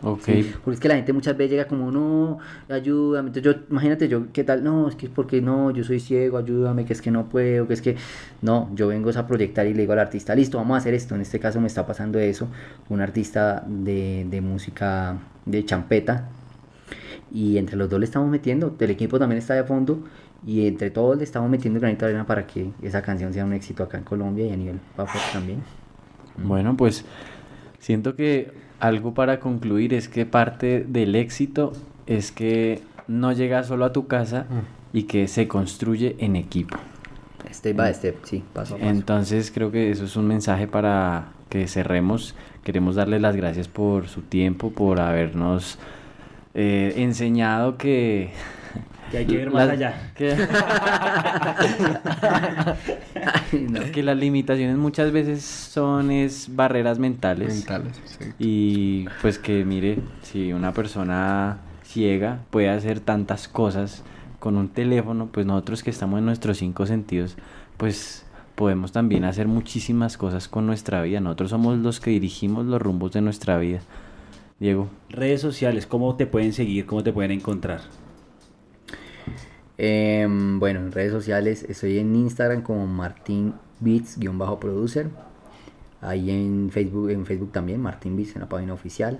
Ok. Sí, porque es que la gente muchas veces llega como, no, ayúdame. Entonces yo, imagínate yo, ¿qué tal? No, es que es porque no, yo soy ciego, ayúdame, que es que no puedo, que es que... No, yo vengo a proyectar y le digo al artista, listo, vamos a hacer esto. En este caso me está pasando eso, un artista de, de música de champeta. Y entre los dos le estamos metiendo, el equipo también está de fondo. Y entre todos le estamos metiendo granito de arena para que esa canción sea un éxito acá en Colombia y a nivel Bafo también. Bueno, pues siento que algo para concluir es que parte del éxito es que no llegas solo a tu casa y que se construye en equipo. Step by step, sí, paso a paso. Entonces creo que eso es un mensaje para que cerremos. Queremos darle las gracias por su tiempo, por habernos eh, enseñado que... [LAUGHS] Que hay que ver más allá. Que, [LAUGHS] Ay, no. que las limitaciones muchas veces son es barreras mentales. Mentales, sí. Y pues que mire, si una persona ciega puede hacer tantas cosas con un teléfono, pues nosotros que estamos en nuestros cinco sentidos, pues podemos también hacer muchísimas cosas con nuestra vida. Nosotros somos los que dirigimos los rumbos de nuestra vida. Diego, Redes sociales, ¿cómo te pueden seguir? ¿Cómo te pueden encontrar? Em, bueno, en redes sociales estoy en Instagram como Martín Beats-producer. Ahí en Facebook, en Facebook también, Martín Beats en la página oficial.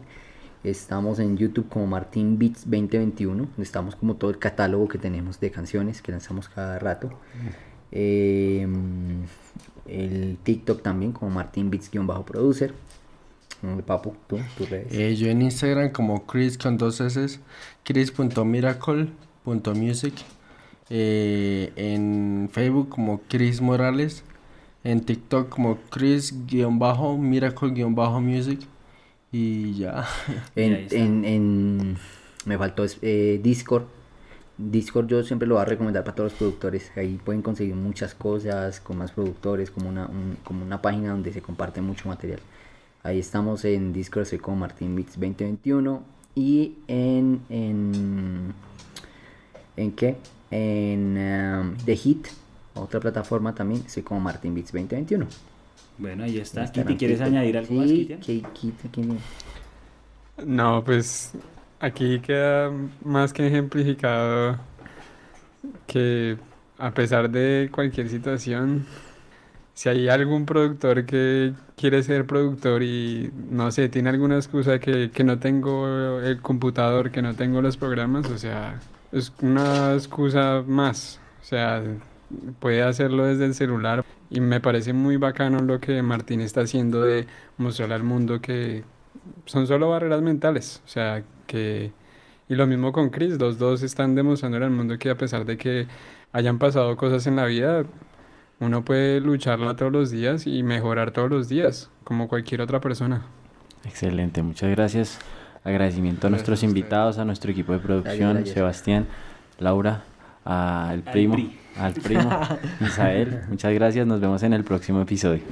Estamos en YouTube como Martín Beats 2021, donde estamos como todo el catálogo que tenemos de canciones que lanzamos cada rato. Em, el TikTok también como Martín Beats-producer. Papu, tú, redes. Eh, yo en Instagram como Chris con dos S, chris.miracle.music. Eh, en Facebook como Chris Morales. En TikTok como Chris-Miracle-Music. Y ya. [LAUGHS] En, en, en- me faltó eh, Discord. Discord yo siempre lo voy a recomendar para todos los productores. Ahí pueden conseguir muchas cosas con más productores, como una, un- como una página donde se comparte mucho material. Ahí estamos en Discord, soy como Martín Beats 2021. Y en. ¿En, ¿en qué? En um, The Hit, otra plataforma también, soy como Martín Beats 2021. Bueno, ahí está. Kitty, ¿quieres añadir algo más, Sí, Kitian? que- Kit- Kit- No, pues aquí queda más que ejemplificado que a pesar de cualquier situación, si hay algún productor que quiere ser productor y no sé, tiene alguna excusa que, que no tengo el computador, que no tengo los programas, o sea, es una excusa más, o sea, puede hacerlo desde el celular. Y me parece muy bacano lo que Martín está haciendo de mostrar al mundo que son solo barreras mentales, o sea, que... Y lo mismo con Chris, los dos están demostrando al mundo que a pesar de que hayan pasado cosas en la vida, uno puede lucharla todos los días y mejorar todos los días, como cualquier otra persona. excelente, muchas gracias. Agradecimiento a nuestros a invitados, a nuestro equipo de producción, gracias. Sebastián, Laura, al Al primo, pri. al primo, [LAUGHS] Isael. Muchas gracias, nos vemos en el próximo episodio.